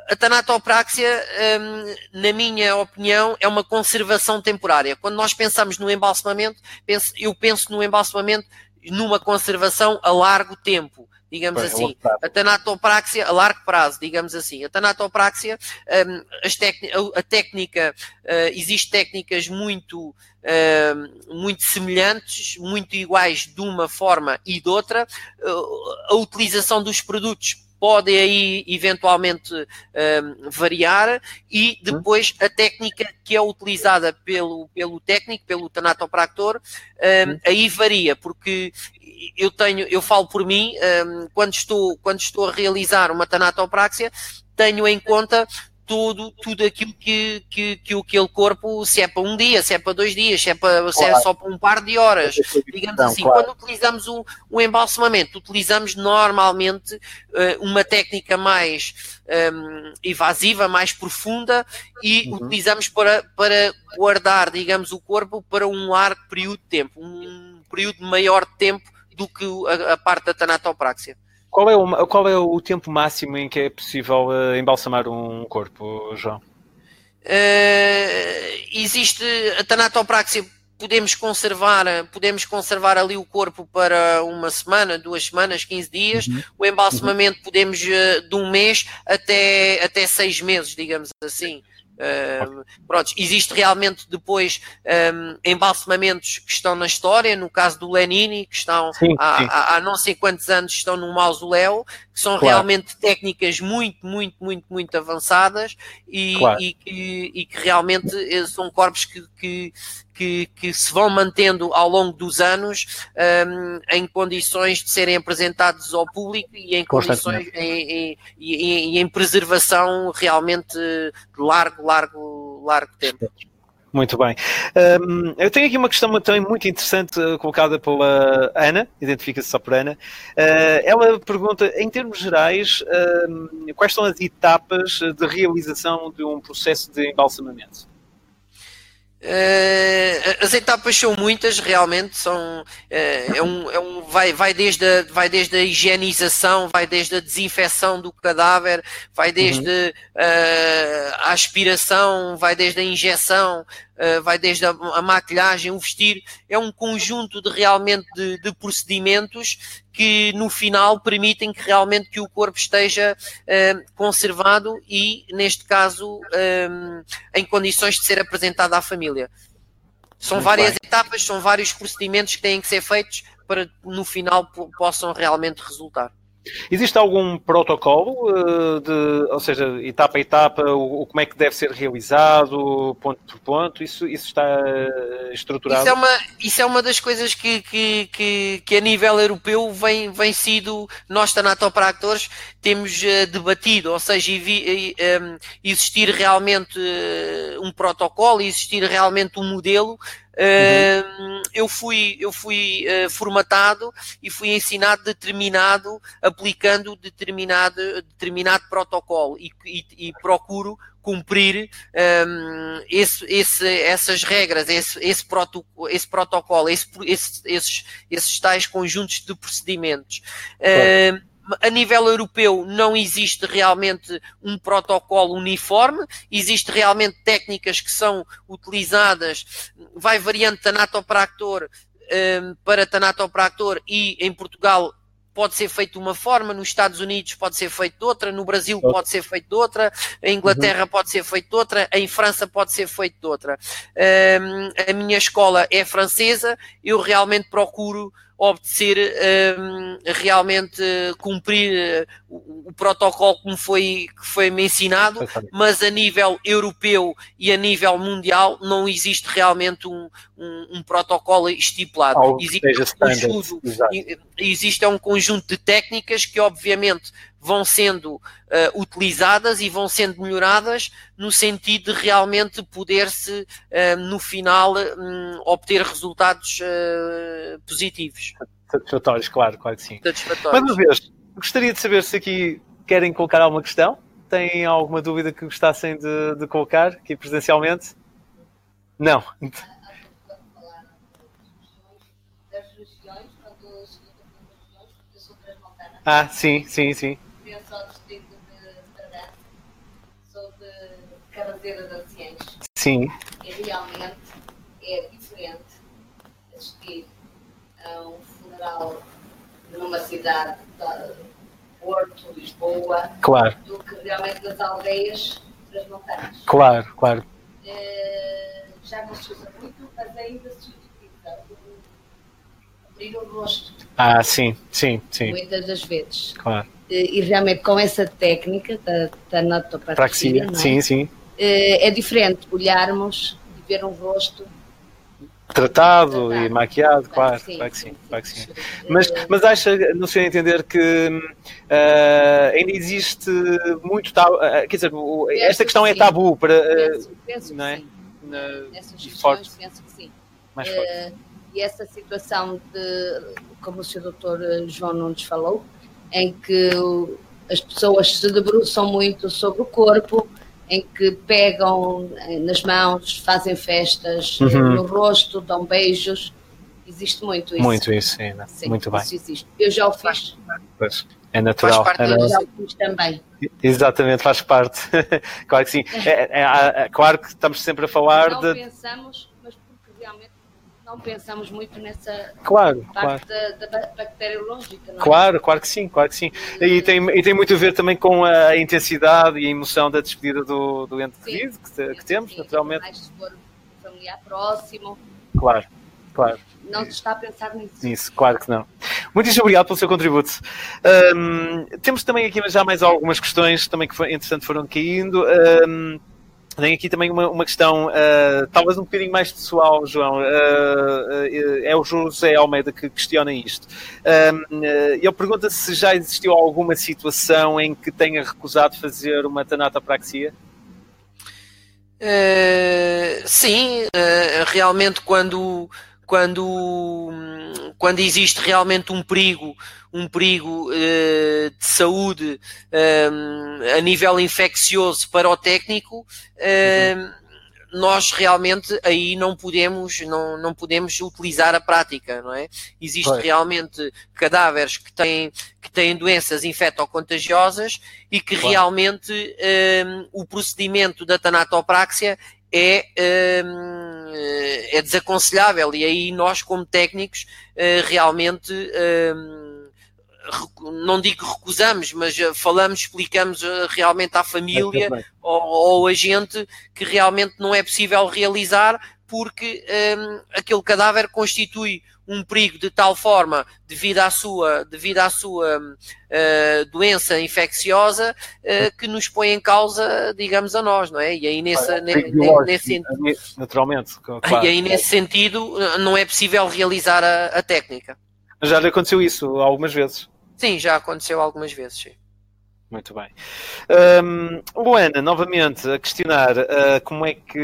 a tanatopraxia, um, na minha opinião, é uma conservação temporária. Quando nós pensamos no embalsamamento, penso, eu penso no embalsamamento numa conservação a largo tempo digamos Bem, assim. A tanatopraxia a largo prazo, digamos assim. A tanatopraxia, um, a técnica, uh, existe técnicas muito, uh, muito semelhantes, muito iguais de uma forma e de outra. Uh, a utilização dos produtos pode aí eventualmente um, variar e depois a técnica que é utilizada pelo, pelo técnico, pelo tanatopractor, um, aí varia, porque eu tenho, eu falo por mim, um, quando, estou, quando estou a realizar uma tanatopraxia, tenho em conta tudo, tudo aquilo que, que, que aquele corpo, se é para um dia, se é para dois dias, se é, para, claro. se é só para um par de horas, digamos Não, assim, claro. quando utilizamos o, o embalsamamento, utilizamos normalmente uh, uma técnica mais um, evasiva, mais profunda e uhum. utilizamos para, para guardar, digamos, o corpo para um largo período de tempo, um período maior de tempo do que a, a parte da tanatopraxia. Qual é, o, qual é o tempo máximo em que é possível uh, embalsamar um corpo, João? Uh, existe a tanatopraxia, podemos conservar, podemos conservar ali o corpo para uma semana, duas semanas, 15 dias. Uhum. O embalsamamento uhum. podemos uh, de um mês até, até seis meses, digamos assim. Uh, pronto, existe realmente depois um, embalsamamentos que estão na história, no caso do Lenini, que estão sim, há, sim. Há, há, não sei quantos anos estão no mausoléu, que são claro. realmente técnicas muito, muito, muito, muito avançadas e, claro. e, que, e que, realmente eh, são corpos que, que, que, que, se vão mantendo ao longo dos anos um, em condições de serem apresentados ao público e em condições em, em, em, em preservação realmente de largo, largo, largo tempo. Muito bem. Um, eu tenho aqui uma questão também muito interessante uh, colocada pela Ana, identifica-se só por Ana. Uh, ela pergunta, em termos gerais, uh, quais são as etapas de realização de um processo de embalsamamento? Uh, as etapas são muitas, realmente, são, uh, é um, é um, vai, vai, desde a, vai desde a higienização, vai desde a desinfecção do cadáver, vai desde uhum. uh, a aspiração, vai desde a injeção, vai desde a, a, maquilhagem, o vestir, é um conjunto de realmente de, de procedimentos que no final permitem que realmente que o corpo esteja uh, conservado e, neste caso, um, em condições de ser apresentado à família. São Muito várias bem. etapas, são vários procedimentos que têm que ser feitos para no final possam realmente resultar. Existe algum protocolo, uh, de, ou seja, etapa a etapa, o, como é que deve ser realizado, ponto por ponto? Isso, isso está uh, estruturado? Isso é uma, isso é uma das coisas que, que, que, que a nível europeu vem, vem sido, nós tanatopractores temos uh, debatido, ou seja, um, existir realmente um protocolo, existir realmente um modelo Uhum. eu fui, eu fui uh, formatado e fui ensinado determinado, aplicando determinado, determinado protocolo e, e, e procuro cumprir um, esse, esse, essas regras, esse, esse, proto, esse protocolo, esse, esses, esses tais conjuntos de procedimentos. Uh, a nível europeu não existe realmente um protocolo uniforme, existe realmente técnicas que são utilizadas, vai variando tanatopractor um, para tanatopractor e em Portugal pode ser feito de uma forma, nos Estados Unidos pode ser feito de outra, no Brasil pode ser feito de outra, em Inglaterra uhum. pode ser feito de outra, em França pode ser feito de outra. Um, a minha escola é francesa, eu realmente procuro obedecer um, realmente cumprir uh, o, o, protocolo como foi, que foi mencionado, mas a nível europeu e a nível mundial não existe realmente um, um, um protocolo estipulado. Algo existe, um conjunto, existe um conjunto de técnicas que obviamente vão sendo uh, utilizadas e vão sendo melhoradas no sentido de realmente poder-se, uh, no final, um, obter resultados uh, positivos. Satisfatórios, claro, claro que sim. Mais uma vez, gostaria de saber se aqui querem colocar alguma questão. Têm alguma dúvida que gostassem de, de colocar aqui presencialmente? Não. Ah, sim, sim, sim. Penso ao distrito de Bragança, sou de Carazeira de Anciães. Sim, E realmente é diferente assistir a um funeral numa cidade de Porto, Lisboa, claro, do que realmente nas aldeias transmontanas. claro, claro. Eh, já não se usa muito, mas ainda se utiliza o abrir o rosto, Ah, sim, sim, sim, muitas das vezes. claro. Eh, E realmente com essa técnica da tanatopraxia, Praxia, não é? sim, sim. Eh, é diferente olharmos e ver um rosto Tratado tratado. e maquiado, claro, claro que sim, claro que sim. Mas, Eh, mas acha, não sei entender que ah, ainda existe muito tabu, ah, quer dizer, esta questão que é tabu para ah, penso, penso não é? que sim. na- Nessas e questões, forte, penso que sim. mais forte. E essa situação de, como o Sr. Dr. João Nunes falou, em que as pessoas se debruçam muito sobre o corpo, em que pegam eh, nas mãos, fazem festas eh, Uhum. no rosto, dão beijos. Existe muito isso. Muito isso ainda, Sim, muito bem. Existe. Eu já o fiz, Pois, é natural. parte é da- eu na- já o fiz também. Exatamente, faz parte. (laughs) claro que sim. É, é- é- claro que estamos sempre a falar não de. pensamos, não pensamos muito nessa Claro, claro. parte da, da ba- bacteriológica, não é? Claro, claro que sim, claro que sim. E tem, e tem muito a ver também com a intensidade e a emoção da despedida do, do ente querido que, te- que temos, Sim, naturalmente. Mais se for um familiar próximo, Claro, claro, não se está a pensar nisso. nisso, claro que não. Muitíssimo obrigado pelo seu contributo. Hum, temos também aqui já mais algumas questões também que, foi, entretanto, foram caindo. Hum, tem aqui também uma, uma questão, ah, talvez um bocadinho mais pessoal, João. Ah, é o José Almeida que questiona isto. Ah, ele pergunta se já existiu alguma situação em que tenha recusado fazer uma tanatopraxia. Sim, realmente quando, quando, hum, quando existe realmente um perigo, um perigo eh, de saúde hum, a nível infeccioso para o técnico, eh, nós realmente aí não podemos, não, não podemos utilizar a prática, não é? Existe Pois. realmente cadáveres que têm, que têm doenças infectocontagiosas e que Claro. realmente hum, o procedimento da tanatopraxia é, hum, é desaconselhável e aí nós como técnicos eh, realmente não digo recusamos, mas eh, falamos, explicamos eh, realmente à família ou, ou a gente que realmente não é possível realizar porque hum, aquele cadáver constitui um perigo de tal forma devido à sua, devido à sua eh, doença infecciosa eh, que nos põe em causa, digamos, a nós, não é? E aí nesse, ne- ne- Biológico, nesse, naturalmente. claro. e aí nesse sentido não é possível realizar a, a técnica. Já lhe aconteceu isso algumas vezes. Sim, já aconteceu algumas vezes, sim. Muito bem. Hum, Luana, novamente, a questionar ah, como é que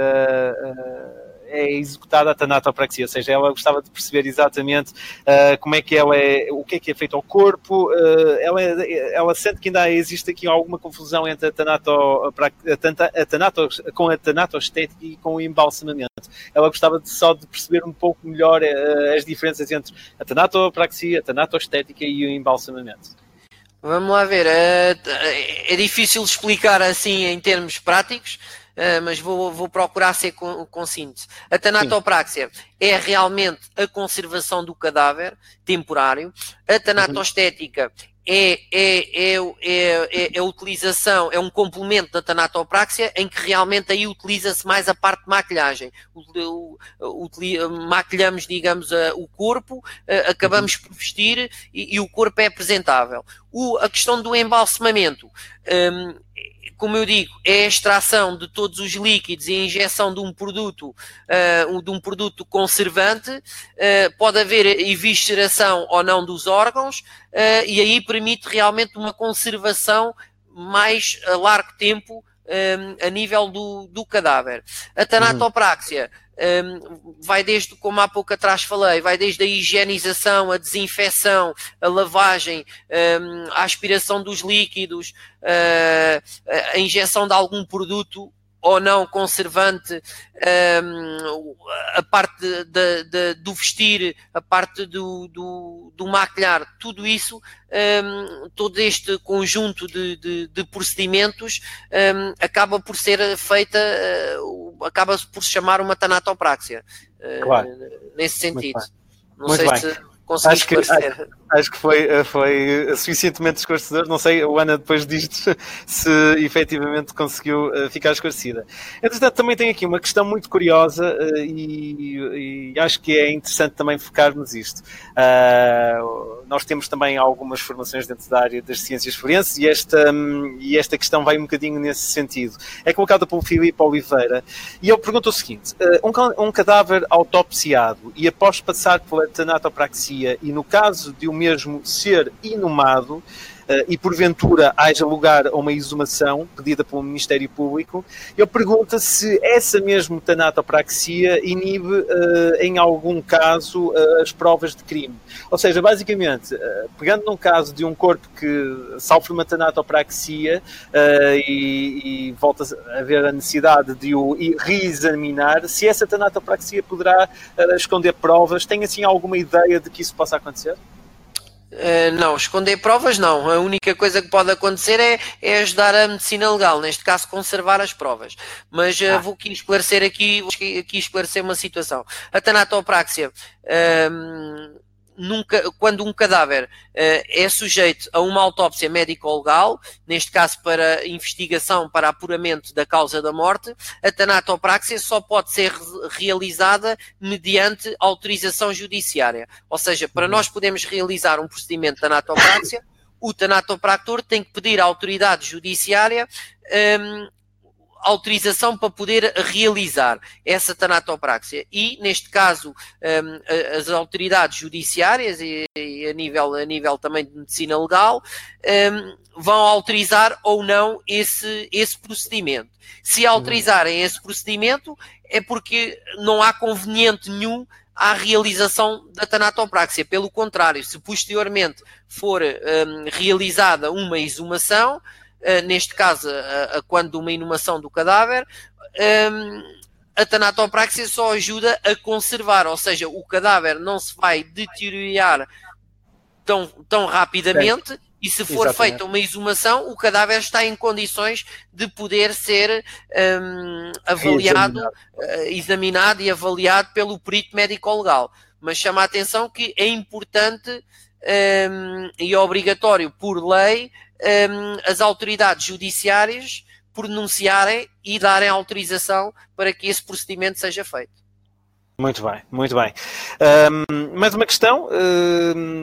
ah, ah, é executada a tanatopraxia, ou seja, ela gostava de perceber exatamente ah, como é que ela é, o que é que é feito ao corpo, ah, ela, ela sente que ainda existe aqui alguma confusão entre a tanato, a a com a tanatoestética e com o embalsamamento. Ela gostava de, só de perceber um pouco melhor ah, as diferenças entre a tanatopraxia, a tanatoestética e o embalsamamento. Vamos lá ver. É, é difícil explicar assim em termos práticos, eh, mas vou, vou procurar ser con- conciso. A tanatopraxia é realmente a conservação do cadáver temporário. A tanatostética é, é, é, é, é a utilização, é um complemento da tanatopraxia em que realmente aí utiliza-se mais a parte de maquilhagem. Maquilhamos, digamos, o corpo, acabamos por vestir e, e o corpo é apresentável. O- a questão do embalsamamento, hum, como eu digo, é a extração de todos os líquidos e a injeção de um produto, um- de um produto conservante, ah, pode haver evisceração ou não dos órgãos, ah, e aí permite realmente uma conservação mais a largo tempo hum, a nível do, do cadáver. A tanatopraxia hum, vai desde, como há pouco atrás falei, vai desde a higienização, a desinfecção, a lavagem, hum, a aspiração dos líquidos, uh, a injeção de algum produto ou não conservante, um, a parte de, de, do vestir, a parte do, do, do maquilhar, tudo isso, um, todo este conjunto de, de, de procedimentos um, acaba por ser feita, uh, acaba por se chamar uma tanatopraxia. Uh, claro. Nesse sentido. Não Muito sei bem. se consegui acho que, esclarecer. Acho que foi, eh, foi suficientemente esclarecedor. Não sei, o Ana depois diz (laughs) se efetivamente conseguiu eh, ficar esclarecida. Entretanto, também tem aqui uma questão muito curiosa eh, e, e acho que é interessante também focarmos isto. Uh, nós temos também algumas formações dentro da área das ciências forenses e esta, um, e esta questão vai um bocadinho nesse sentido. É colocada pelo Filipe Oliveira e ele pergunta o seguinte: uh, um, um cadáver autopsiado e após passar pela tanatopraxia e no caso de um mesmo ser inumado Uh, e porventura haja lugar a uma exumação pedida pelo Ministério Público, ele pergunta se essa mesma tanatopraxia inibe, uh, em algum caso, uh, as provas de crime. Ou seja, basicamente, pegando num caso de um corpo que sofre uma tanatopraxia e, e volta a haver a necessidade de o reexaminar, se essa tanatopraxia poderá esconder provas, tem assim alguma ideia de que isso possa acontecer? Uh, não, esconder provas não. A única coisa que pode acontecer é, é ajudar a medicina legal, neste caso conservar as provas. Mas uh, ah. vou aqui esclarecer aqui, aqui esclarecer uma situação. A tanatopraxia uh, nunca, quando um cadáver uh, é sujeito a uma autópsia médico-legal, neste caso para investigação, para apuramento da causa da morte, a tanatopraxia só pode ser realizada mediante autorização judiciária. Ou seja, para uhum. nós podermos realizar um procedimento de tanatopraxia, o tanatopractor tem que pedir à autoridade judiciária um, autorização para poder realizar essa tanatopraxia. E, neste caso, um, as autoridades judiciárias e, a, nível, a nível também de medicina legal um, vão autorizar ou não esse, esse procedimento. Se autorizarem esse procedimento, é porque não há conveniente nenhum à realização da tanatopraxia. Pelo contrário, se posteriormente for um, realizada uma exumação, neste caso, uh, quando uma inumação do cadáver, um, a tanatopraxia só ajuda a conservar, ou seja, o cadáver não se vai deteriorar tão, tão rapidamente. E se for Exatamente. feita uma exumação, o cadáver está em condições de poder ser um, avaliado, uh, examinado e avaliado pelo perito médico-legal. Mas chama a atenção que é importante um, e é obrigatório por lei um, as autoridades judiciárias pronunciarem e darem autorização para que esse procedimento seja feito. Muito bem, muito bem. Um, mais uma questão,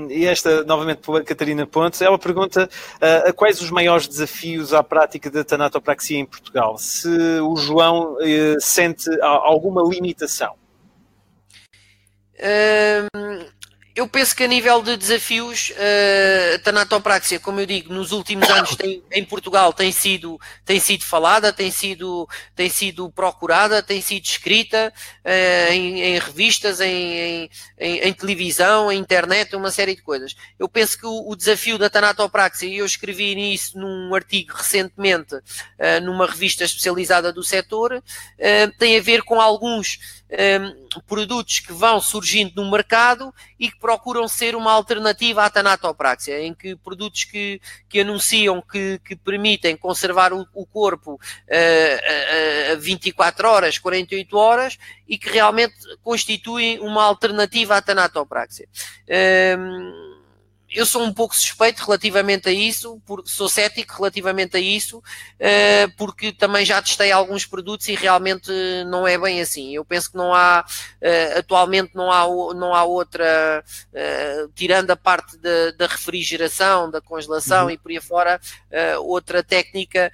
e esta novamente pela Catarina Pontes, ela pergunta uh, quais os maiores desafios à prática da tanatopraxia em Portugal? Se o João uh, sente alguma limitação? Um, eu penso que a nível de desafios, uh, a tanatopraxia, como eu digo, nos últimos anos tem, em Portugal tem sido, tem sido falada, tem sido, tem sido procurada, tem sido escrita uh, em, em, revistas, em, em, em, televisão, em internet, uma série de coisas. Eu penso que o, o desafio da tanatopraxia, e eu escrevi nisso num artigo recentemente uh, numa revista especializada do setor, tem a ver com alguns produtos que vão surgindo no mercado e que procuram ser uma alternativa à tanatopraxia, em que produtos que, que anunciam que, que permitem conservar o, o corpo uh, uh, 24 horas, 48 horas e que realmente constituem uma alternativa à tanatopraxia. Um, eu sou um pouco suspeito relativamente a isso, porque sou cético relativamente a isso, uh, porque também já testei alguns produtos e realmente não é bem assim. Eu penso que não há, uh, atualmente não há, não há outra, uh, tirando a parte da, da refrigeração, da congelação uhum. e por aí fora, outra técnica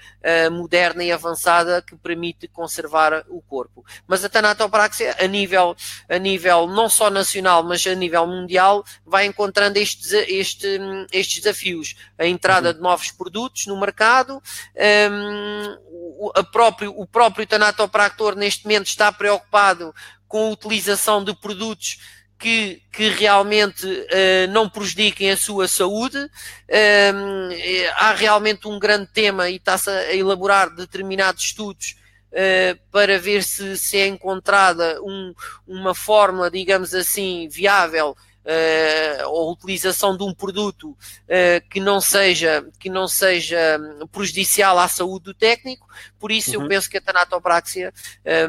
moderna e avançada que permite conservar o corpo. Mas a tanatopraxia, a nível, a nível não só nacional, mas a nível mundial, vai encontrando estes, estes este, estes desafios. A entrada de novos produtos no mercado, um, o, próprio, o próprio tanatopractor neste momento está preocupado com a utilização de produtos que, que realmente uh, não prejudiquem a sua saúde. Um, há realmente um grande tema e está-se a elaborar determinados estudos uh, para ver se, se é encontrada um, uma fórmula, digamos assim, viável uh, ou utilização de um produto uh, que não seja que não seja prejudicial à saúde do técnico. Por isso, uhum. eu penso que a tanatopraxia,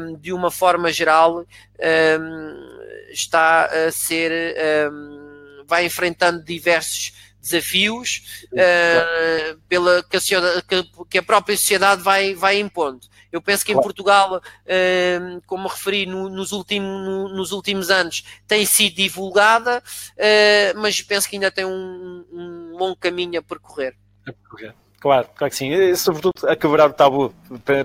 um, de uma forma geral, um, está a ser um, vai enfrentando diversos desafios uh, pela, que, a, que, a, própria sociedade vai, vai impondo. Eu penso que em Portugal, uh, como referi no, nos, últimos, no, nos últimos anos, tem sido divulgada, uh, mas penso que ainda tem um, um longo caminho a percorrer. A percorrer. Claro, claro que sim. E, sobretudo a quebrar o tabu,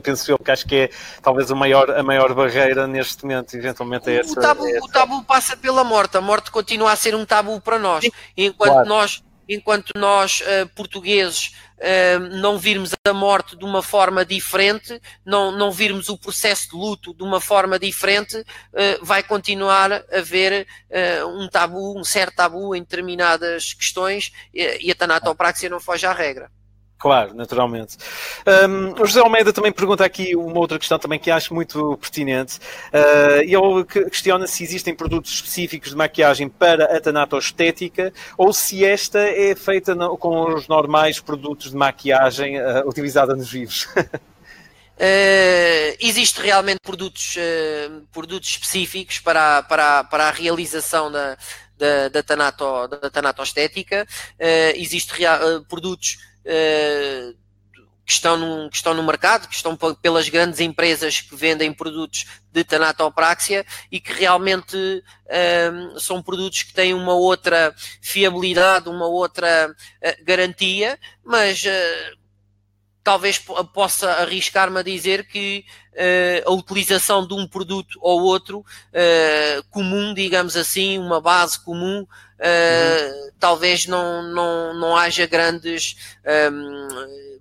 penso eu, que acho que é talvez a maior, a maior barreira neste momento, eventualmente é essa. O tabu, é essa. o tabu passa pela morte, a morte continua a ser um tabu para nós. Sim, enquanto claro. nós enquanto nós, uh, portugueses, uh, não virmos a morte de uma forma diferente, não, não virmos o processo de luto de uma forma diferente, uh, vai continuar a haver um tabu, um certo tabu em determinadas questões e, e a tanatopraxia não foge à regra. Claro, naturalmente. Um, o José Almeida também pergunta aqui uma outra questão também que acho muito pertinente. Uh, ele questiona se existem produtos específicos de maquiagem para a tanatoestética ou se esta é feita no, com os normais produtos de maquiagem uh, utilizada nos vivos. (laughs) Uh, existe realmente produtos, uh, produtos específicos para, para, para a realização da, da, da, tanato, da tanatoestética. Uh, existe produtos uh, que, estão no, que estão no mercado, que estão pelas grandes empresas que vendem produtos de tanatopraxia e que realmente uh, são produtos que têm uma outra fiabilidade, uma outra uh, garantia, mas talvez possa arriscar-me a dizer que uh, a utilização de um produto ou outro uh, comum, digamos assim, uma base comum, uh, uhum. talvez não, não, não haja grandes um, ehm,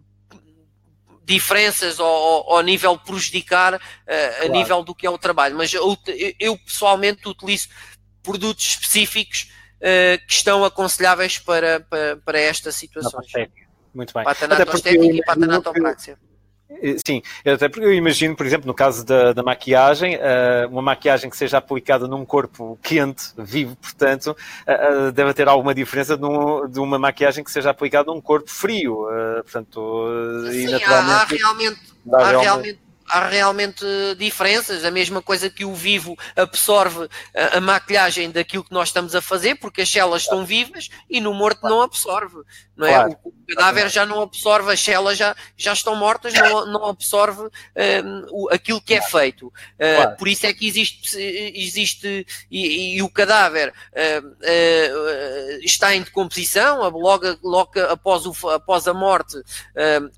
diferenças ao, ao, nível prejudicar claro. a nível do que é o trabalho. Mas eu, eu pessoalmente utilizo produtos específicos que estão aconselháveis para, para, para estas situações. Muito bem. Patanatostética e patanatopraxia. Sim, até porque eu imagino, por exemplo, no caso da, da maquiagem, uh, uma maquiagem que seja aplicada num corpo quente, vivo, portanto, uh, deve ter alguma diferença de, de, uma maquiagem que seja aplicada num corpo frio. portanto, Sim, e naturalmente, há, há realmente, há realmente há realmente diferenças. A mesma coisa que o vivo absorve a, a, maquilhagem daquilo que nós estamos a fazer, porque as células estão vivas e no morto não absorve. Não é? Claro. O, cadáver já não absorve, as células já, já estão mortas, não, não absorve um, aquilo que é feito. Uh, claro. Por isso é que existe, existe e, e o cadáver uh, uh, está em decomposição, logo, logo após, o, após a morte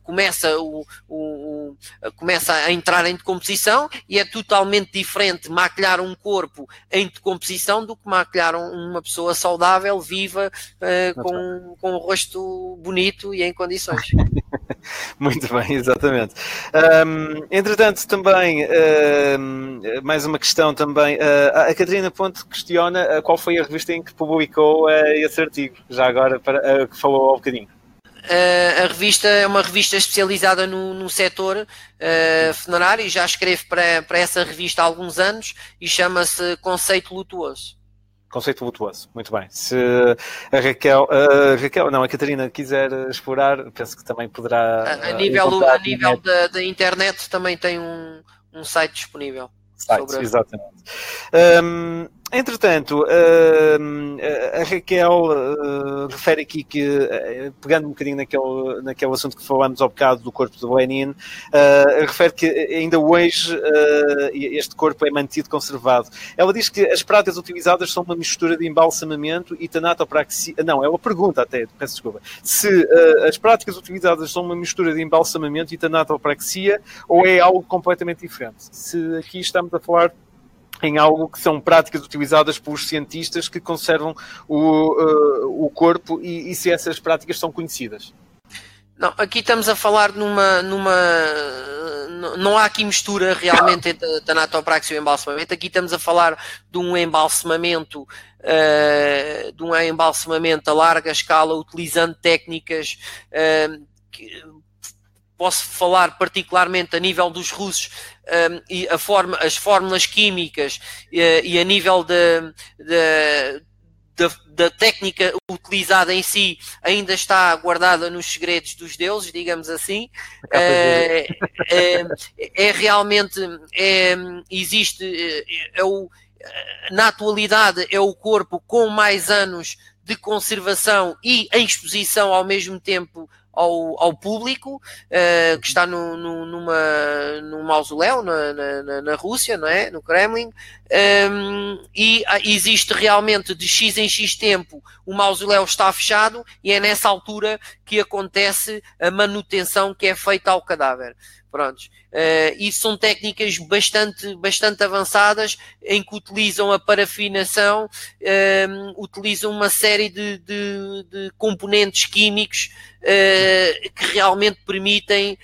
começa, o, o, começa a entrar em decomposição e é totalmente diferente maquilhar um corpo em decomposição do que maquilhar uma pessoa saudável, viva, com, com o rosto bonito e em condições. (laughs) Muito bem, exatamente. Um, entretanto, também, um, mais uma questão também. Uh, a Catarina Ponte questiona uh, qual foi a revista em que publicou uh, esse artigo, já agora, para, que falou há um bocadinho. A revista é uma revista especializada no, no setor uh, funerário, já escrevo para, para essa revista há alguns anos e chama-se Conceito Lutuoso. Conceito lutuoso, muito bem. Se a Raquel, a Raquel, não, a Catarina quiser explorar, penso que também poderá. A, a nível, a nível da, da, internet também tem um, um site disponível. Site, sobre... exatamente. Um, Entretanto, a Raquel uh, refere aqui que, uh, pegando um bocadinho naquele, naquele assunto que falamos ao bocado do corpo de Lenin, refere que ainda hoje este corpo é mantido conservado. Ela diz que as práticas utilizadas são uma mistura de embalsamamento e tanatopraxia. Não, ela pergunta até, peço desculpa, se as práticas utilizadas são uma mistura de embalsamamento e tanatopraxia ou é algo completamente diferente. Se aqui estamos a falar em algo que são práticas utilizadas pelos cientistas que conservam o, uh, o corpo e, e, se essas práticas são conhecidas. Não, aqui estamos a falar numa. numa não há aqui mistura realmente entre tanatopraxia e o embalsamamento. Aqui estamos a falar de um embalsamamento, uh, de um embalsamamento a larga escala, utilizando técnicas uh, que, posso falar particularmente a nível dos russos um, e a forma, as fórmulas químicas e, e a nível da, da, técnica utilizada em si ainda está guardada nos segredos dos deuses, digamos assim. É, é, é, realmente é, existe é, o, na atualidade é o corpo com mais anos de conservação e em exposição ao mesmo tempo ao, ao público, uh, que está no, no, numa, num mausoléu na, na, na, Rússia, não é? no Kremlin, um, e existe realmente de X em X tempo o mausoléu está fechado e é nessa altura que acontece a manutenção que é feita ao cadáver. Prontos. Uh, e são técnicas bastante, bastante avançadas em que utilizam a parafinação, uh, utilizam uma série de, de, de componentes químicos uh, que realmente permitem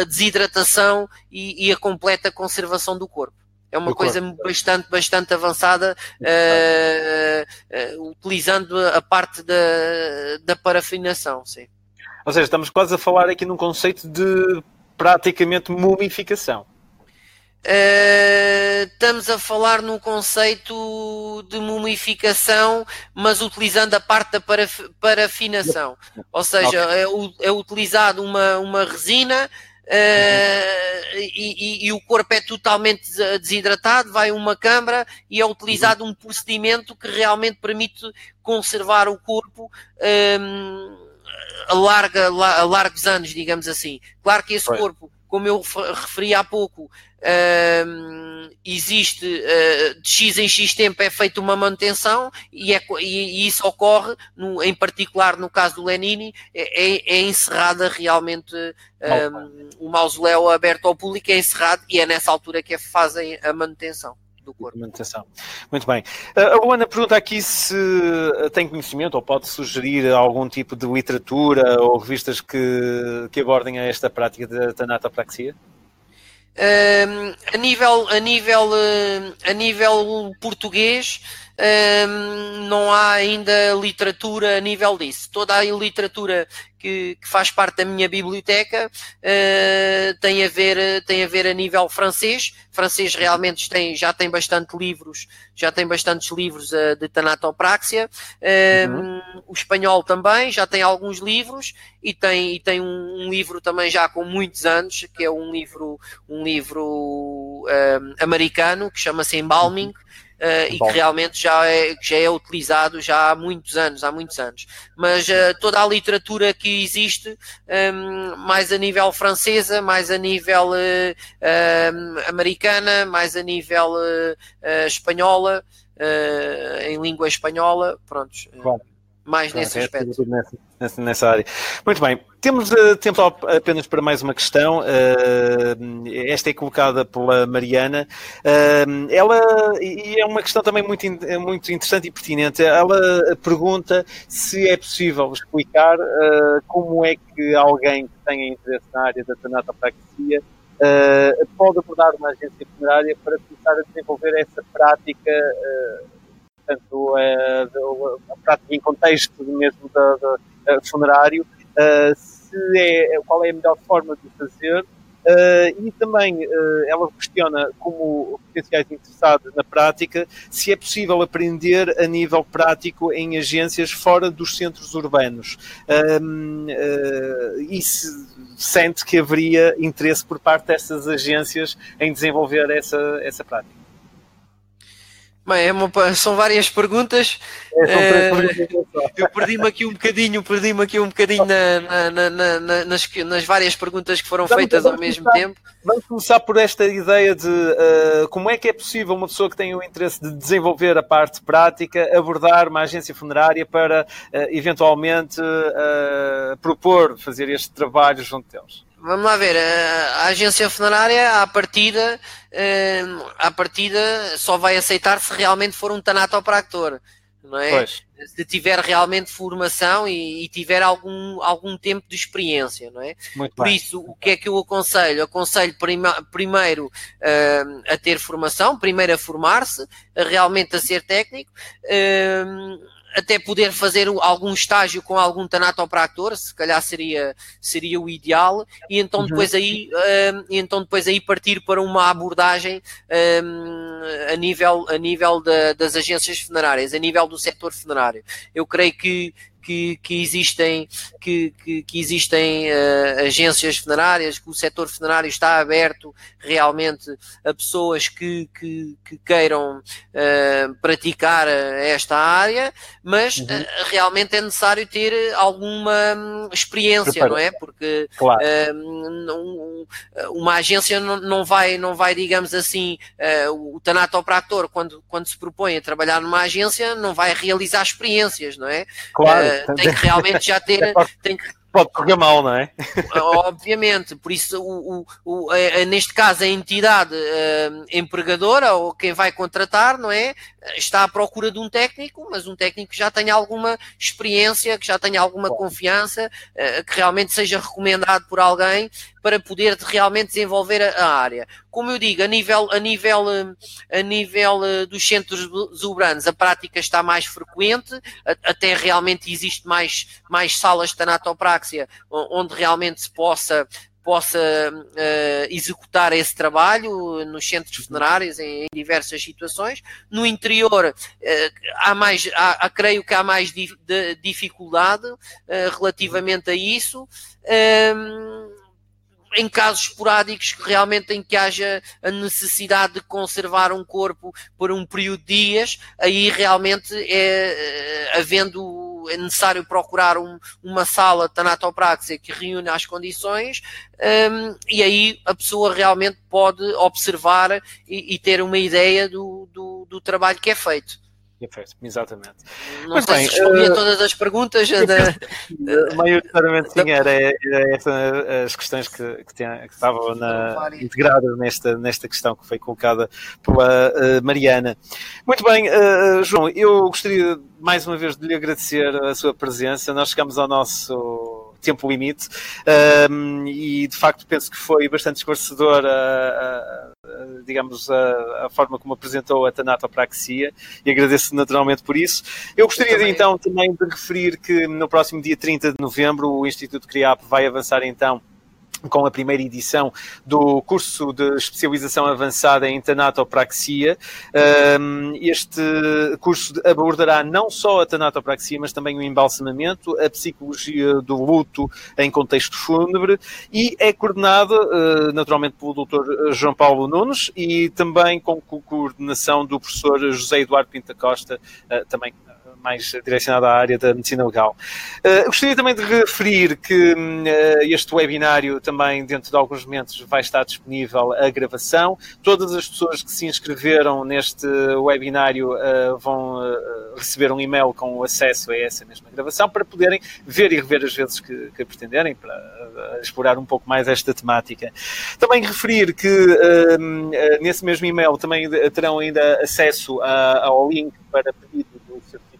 a desidratação e, e, a completa conservação do corpo. É uma coisa bastante, bastante avançada, utilizando a parte da, da parafinação, sim. Ou seja, estamos quase a falar aqui num conceito de praticamente mumificação. Uh, estamos a falar num conceito de mumificação, mas utilizando a parte da paraf parafinação. Ou seja, okay. é, é utilizado uma, uma resina Uh, e, e, e, o corpo é totalmente desidratado, vai uma câmara e é utilizado um procedimento que realmente permite conservar o corpo um, a, larga, a largos anos, digamos assim. Claro que esse pois. corpo, como eu referi há pouco, uh, existe uh, de X em X tempo é feita uma manutenção e, é, e, e isso ocorre, no, em particular no caso do Lenini, é, é, é encerrada realmente um, o mausoléu aberto ao público, é encerrado e é nessa altura que fazem a manutenção do corpo. Muito bem. A Luana pergunta aqui se tem conhecimento ou pode sugerir algum tipo de literatura ou revistas que, que abordem esta prática da tanatopraxia? A nível a nível a nível português um, não há ainda literatura a nível disso. Toda a literatura que, que faz parte da minha biblioteca uh, tem a ver tem a ver a nível francês. Francês realmente tem já tem bastante livros já tem bastantes livros uh, de tanatopraxia. Uhum. o espanhol também já tem alguns livros e tem e tem um, um, livro também já com muitos anos que é um livro um livro uh, americano que chama-se Embalming uh, e que realmente já é, já é utilizado já há muitos anos, há muitos anos. Mas uh, toda a literatura que existe, um, mais a nível francesa, mais a nível uh, americana, mais a nível espanhola, em língua espanhola, prontos. Mais nesse é, aspecto. Nessa, área. Muito bem, temos uh, tempo apenas para mais uma questão. Uh, esta é colocada pela Mariana. Uh, ela, e é uma questão também muito, muito interessante e pertinente. Ela pergunta se é possível explicar como é que alguém que tenha interesse na área da tanatopraxia pode abordar uma agência funerária para começar a desenvolver essa prática portanto, é, a prática em contexto mesmo da, da funerário, uh, se é, qual é a melhor forma de fazer. Uh, e também uh, ela questiona, como potenciais interessados na prática, se é possível aprender a nível prático em agências fora dos centros urbanos. Uh, e se sente que haveria interesse por parte dessas agências em desenvolver essa, essa prática. Bem, é uma, são várias perguntas. É, uh, eu perdi-me aqui um bocadinho, perdi-me aqui um bocadinho na, na, na, nas, nas, várias perguntas que foram vamos, feitas vamos ao mesmo começar, tempo. Vamos começar por esta ideia de uh, como é que é possível uma pessoa que tem o interesse de desenvolver a parte prática abordar uma agência funerária para uh, eventualmente propor fazer este trabalho junto deles. Vamos lá ver, a, agência funerária, à partida, eh, à partida, só vai aceitar se realmente for um tanatopractor, não é? Pois. Se tiver realmente formação e, e, tiver algum, algum tempo de experiência, não é? Muito Por bem. isso, o que é que eu aconselho? Aconselho prima, primeiro uh, a ter formação, primeiro a formar-se, realmente a ser técnico, uh, até poder fazer algum estágio com algum tanatopractor, se calhar seria, seria o ideal, e então uhum. depois aí, uh, e então depois aí partir para uma abordagem uh, a nível, a nível da, das agências funerárias, a nível do setor funerário. Eu creio que que, que existem, que, que, que existem uh, agências funerárias, que o setor funerário está aberto realmente a pessoas que, que, que queiram uh, praticar esta área, mas uhum. uh, realmente é necessário ter alguma hum, experiência, Prepara. não é? Porque claro. um, uma agência não, não, vai, não vai, digamos assim, o tanatoprator, quando, quando se propõe a trabalhar numa agência, não vai realizar experiências, não é? Claro tem que realmente já ter. É tem que, Pode correr mal, não é? (laughs) Obviamente, por isso, o, o, o é, neste caso, a entidade uh, empregadora ou quem vai contratar, não é? Está à procura de um técnico, mas um técnico que já tenha alguma experiência, que já tenha alguma confiança, uh, que realmente seja recomendado por alguém para poder realmente desenvolver a, a, área. Como eu digo, a nível, a nível, a nível dos centros zubranos, a prática está mais frequente, até realmente existe mais, mais salas de tanatopráxia onde realmente se possa possa uh, executar esse trabalho nos centros funerários em, em diversas situações. No interior uh, há mais, há, creio que há mais di, de, dificuldade uh, relativamente a isso. Ehm, em casos esporádicos realmente em que haja a necessidade de conservar um corpo por um período de dias, aí realmente é, eh, é necessário procurar um, uma sala de tanatopraxia que reúne as condições um, e aí a pessoa realmente pode observar e, e ter uma ideia do, do, do trabalho que é feito. Exatamente. Não Mas bem, se respondi uh, a todas as perguntas. Da... Maioritariamente sim, era, era essa as questões que, que, tinha, que estavam na, integradas nesta, nesta questão que foi colocada pela uh, Mariana. Muito bem, uh, João, eu gostaria mais uma vez de lhe agradecer a sua presença. Nós chegamos ao nosso tempo limite um, e de facto penso que foi bastante esclarecedor a digamos a, a, forma como apresentou a tanatopraxia e agradeço naturalmente por isso. Eu gostaria também. então também de referir que no próximo dia 30 de novembro o Instituto CRIAP vai avançar então com a primeira edição do curso de especialização avançada em tanatopraxia. Este curso abordará não só a tanatopraxia, mas também o embalsamamento, a psicologia do luto em contexto fúnebre e é coordenado eh, naturalmente pelo Dr. João Paulo Nunes e também com coordenação do professor José Eduardo Pinta Costa, eh, também mais direcionada à área da medicina legal. Uh, gostaria também de referir que uh, este webinário também, dentro de alguns momentos, vai estar disponível a gravação. Todas as pessoas que se inscreveram neste webinário uh, vão receber um e-mail com acesso a essa mesma gravação para poderem ver e rever as vezes que, que pretenderem, para explorar um pouco mais esta temática. Também referir que nesse mesmo e-mail também terão ainda acesso a, ao link para pedido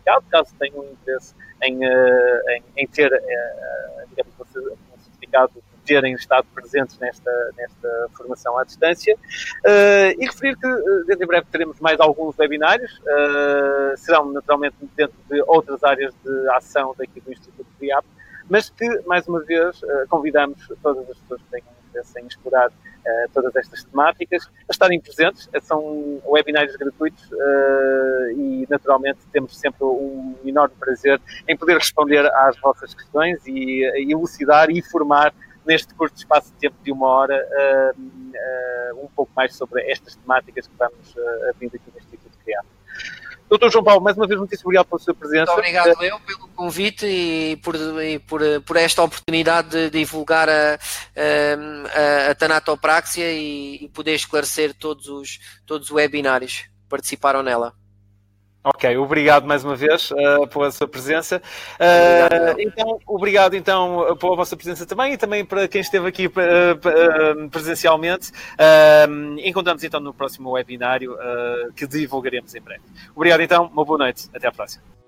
certificado, caso tenham interesse em, eh, em, em ter, eh, digamos, um certificado terem estado presentes nesta, nesta formação à distância. Uh, e referir que dentro em breve teremos mais alguns webinários, uh, serão naturalmente dentro de outras áreas de ação daqui do Instituto de IAP, mas que, mais uma vez, convidamos todas as pessoas que tenham interesse em explorar todas estas temáticas, a estarem presentes. São webinários gratuitos e, naturalmente, temos sempre um enorme prazer em poder responder às vossas questões e elucidar e informar neste curto espaço de tempo de uma hora uh, um pouco mais sobre estas temáticas que vamos uh, abrindo aqui no Instituto Criado. Doutor João Paulo, mais uma vez, muito obrigado pela sua presença. Muito obrigado eu pelo convite e por, e por, por esta oportunidade de divulgar a, a, a tanatopraxia e, e poder esclarecer todos os, todos os webinários que participaram nela. Ok, obrigado mais uma vez uh, pela sua presença. Uh, então, obrigado então pela vossa presença também e também para quem esteve aqui uh, presencialmente. encontramos então no próximo webinário que divulgaremos em breve. Obrigado então, uma boa noite, até à próxima.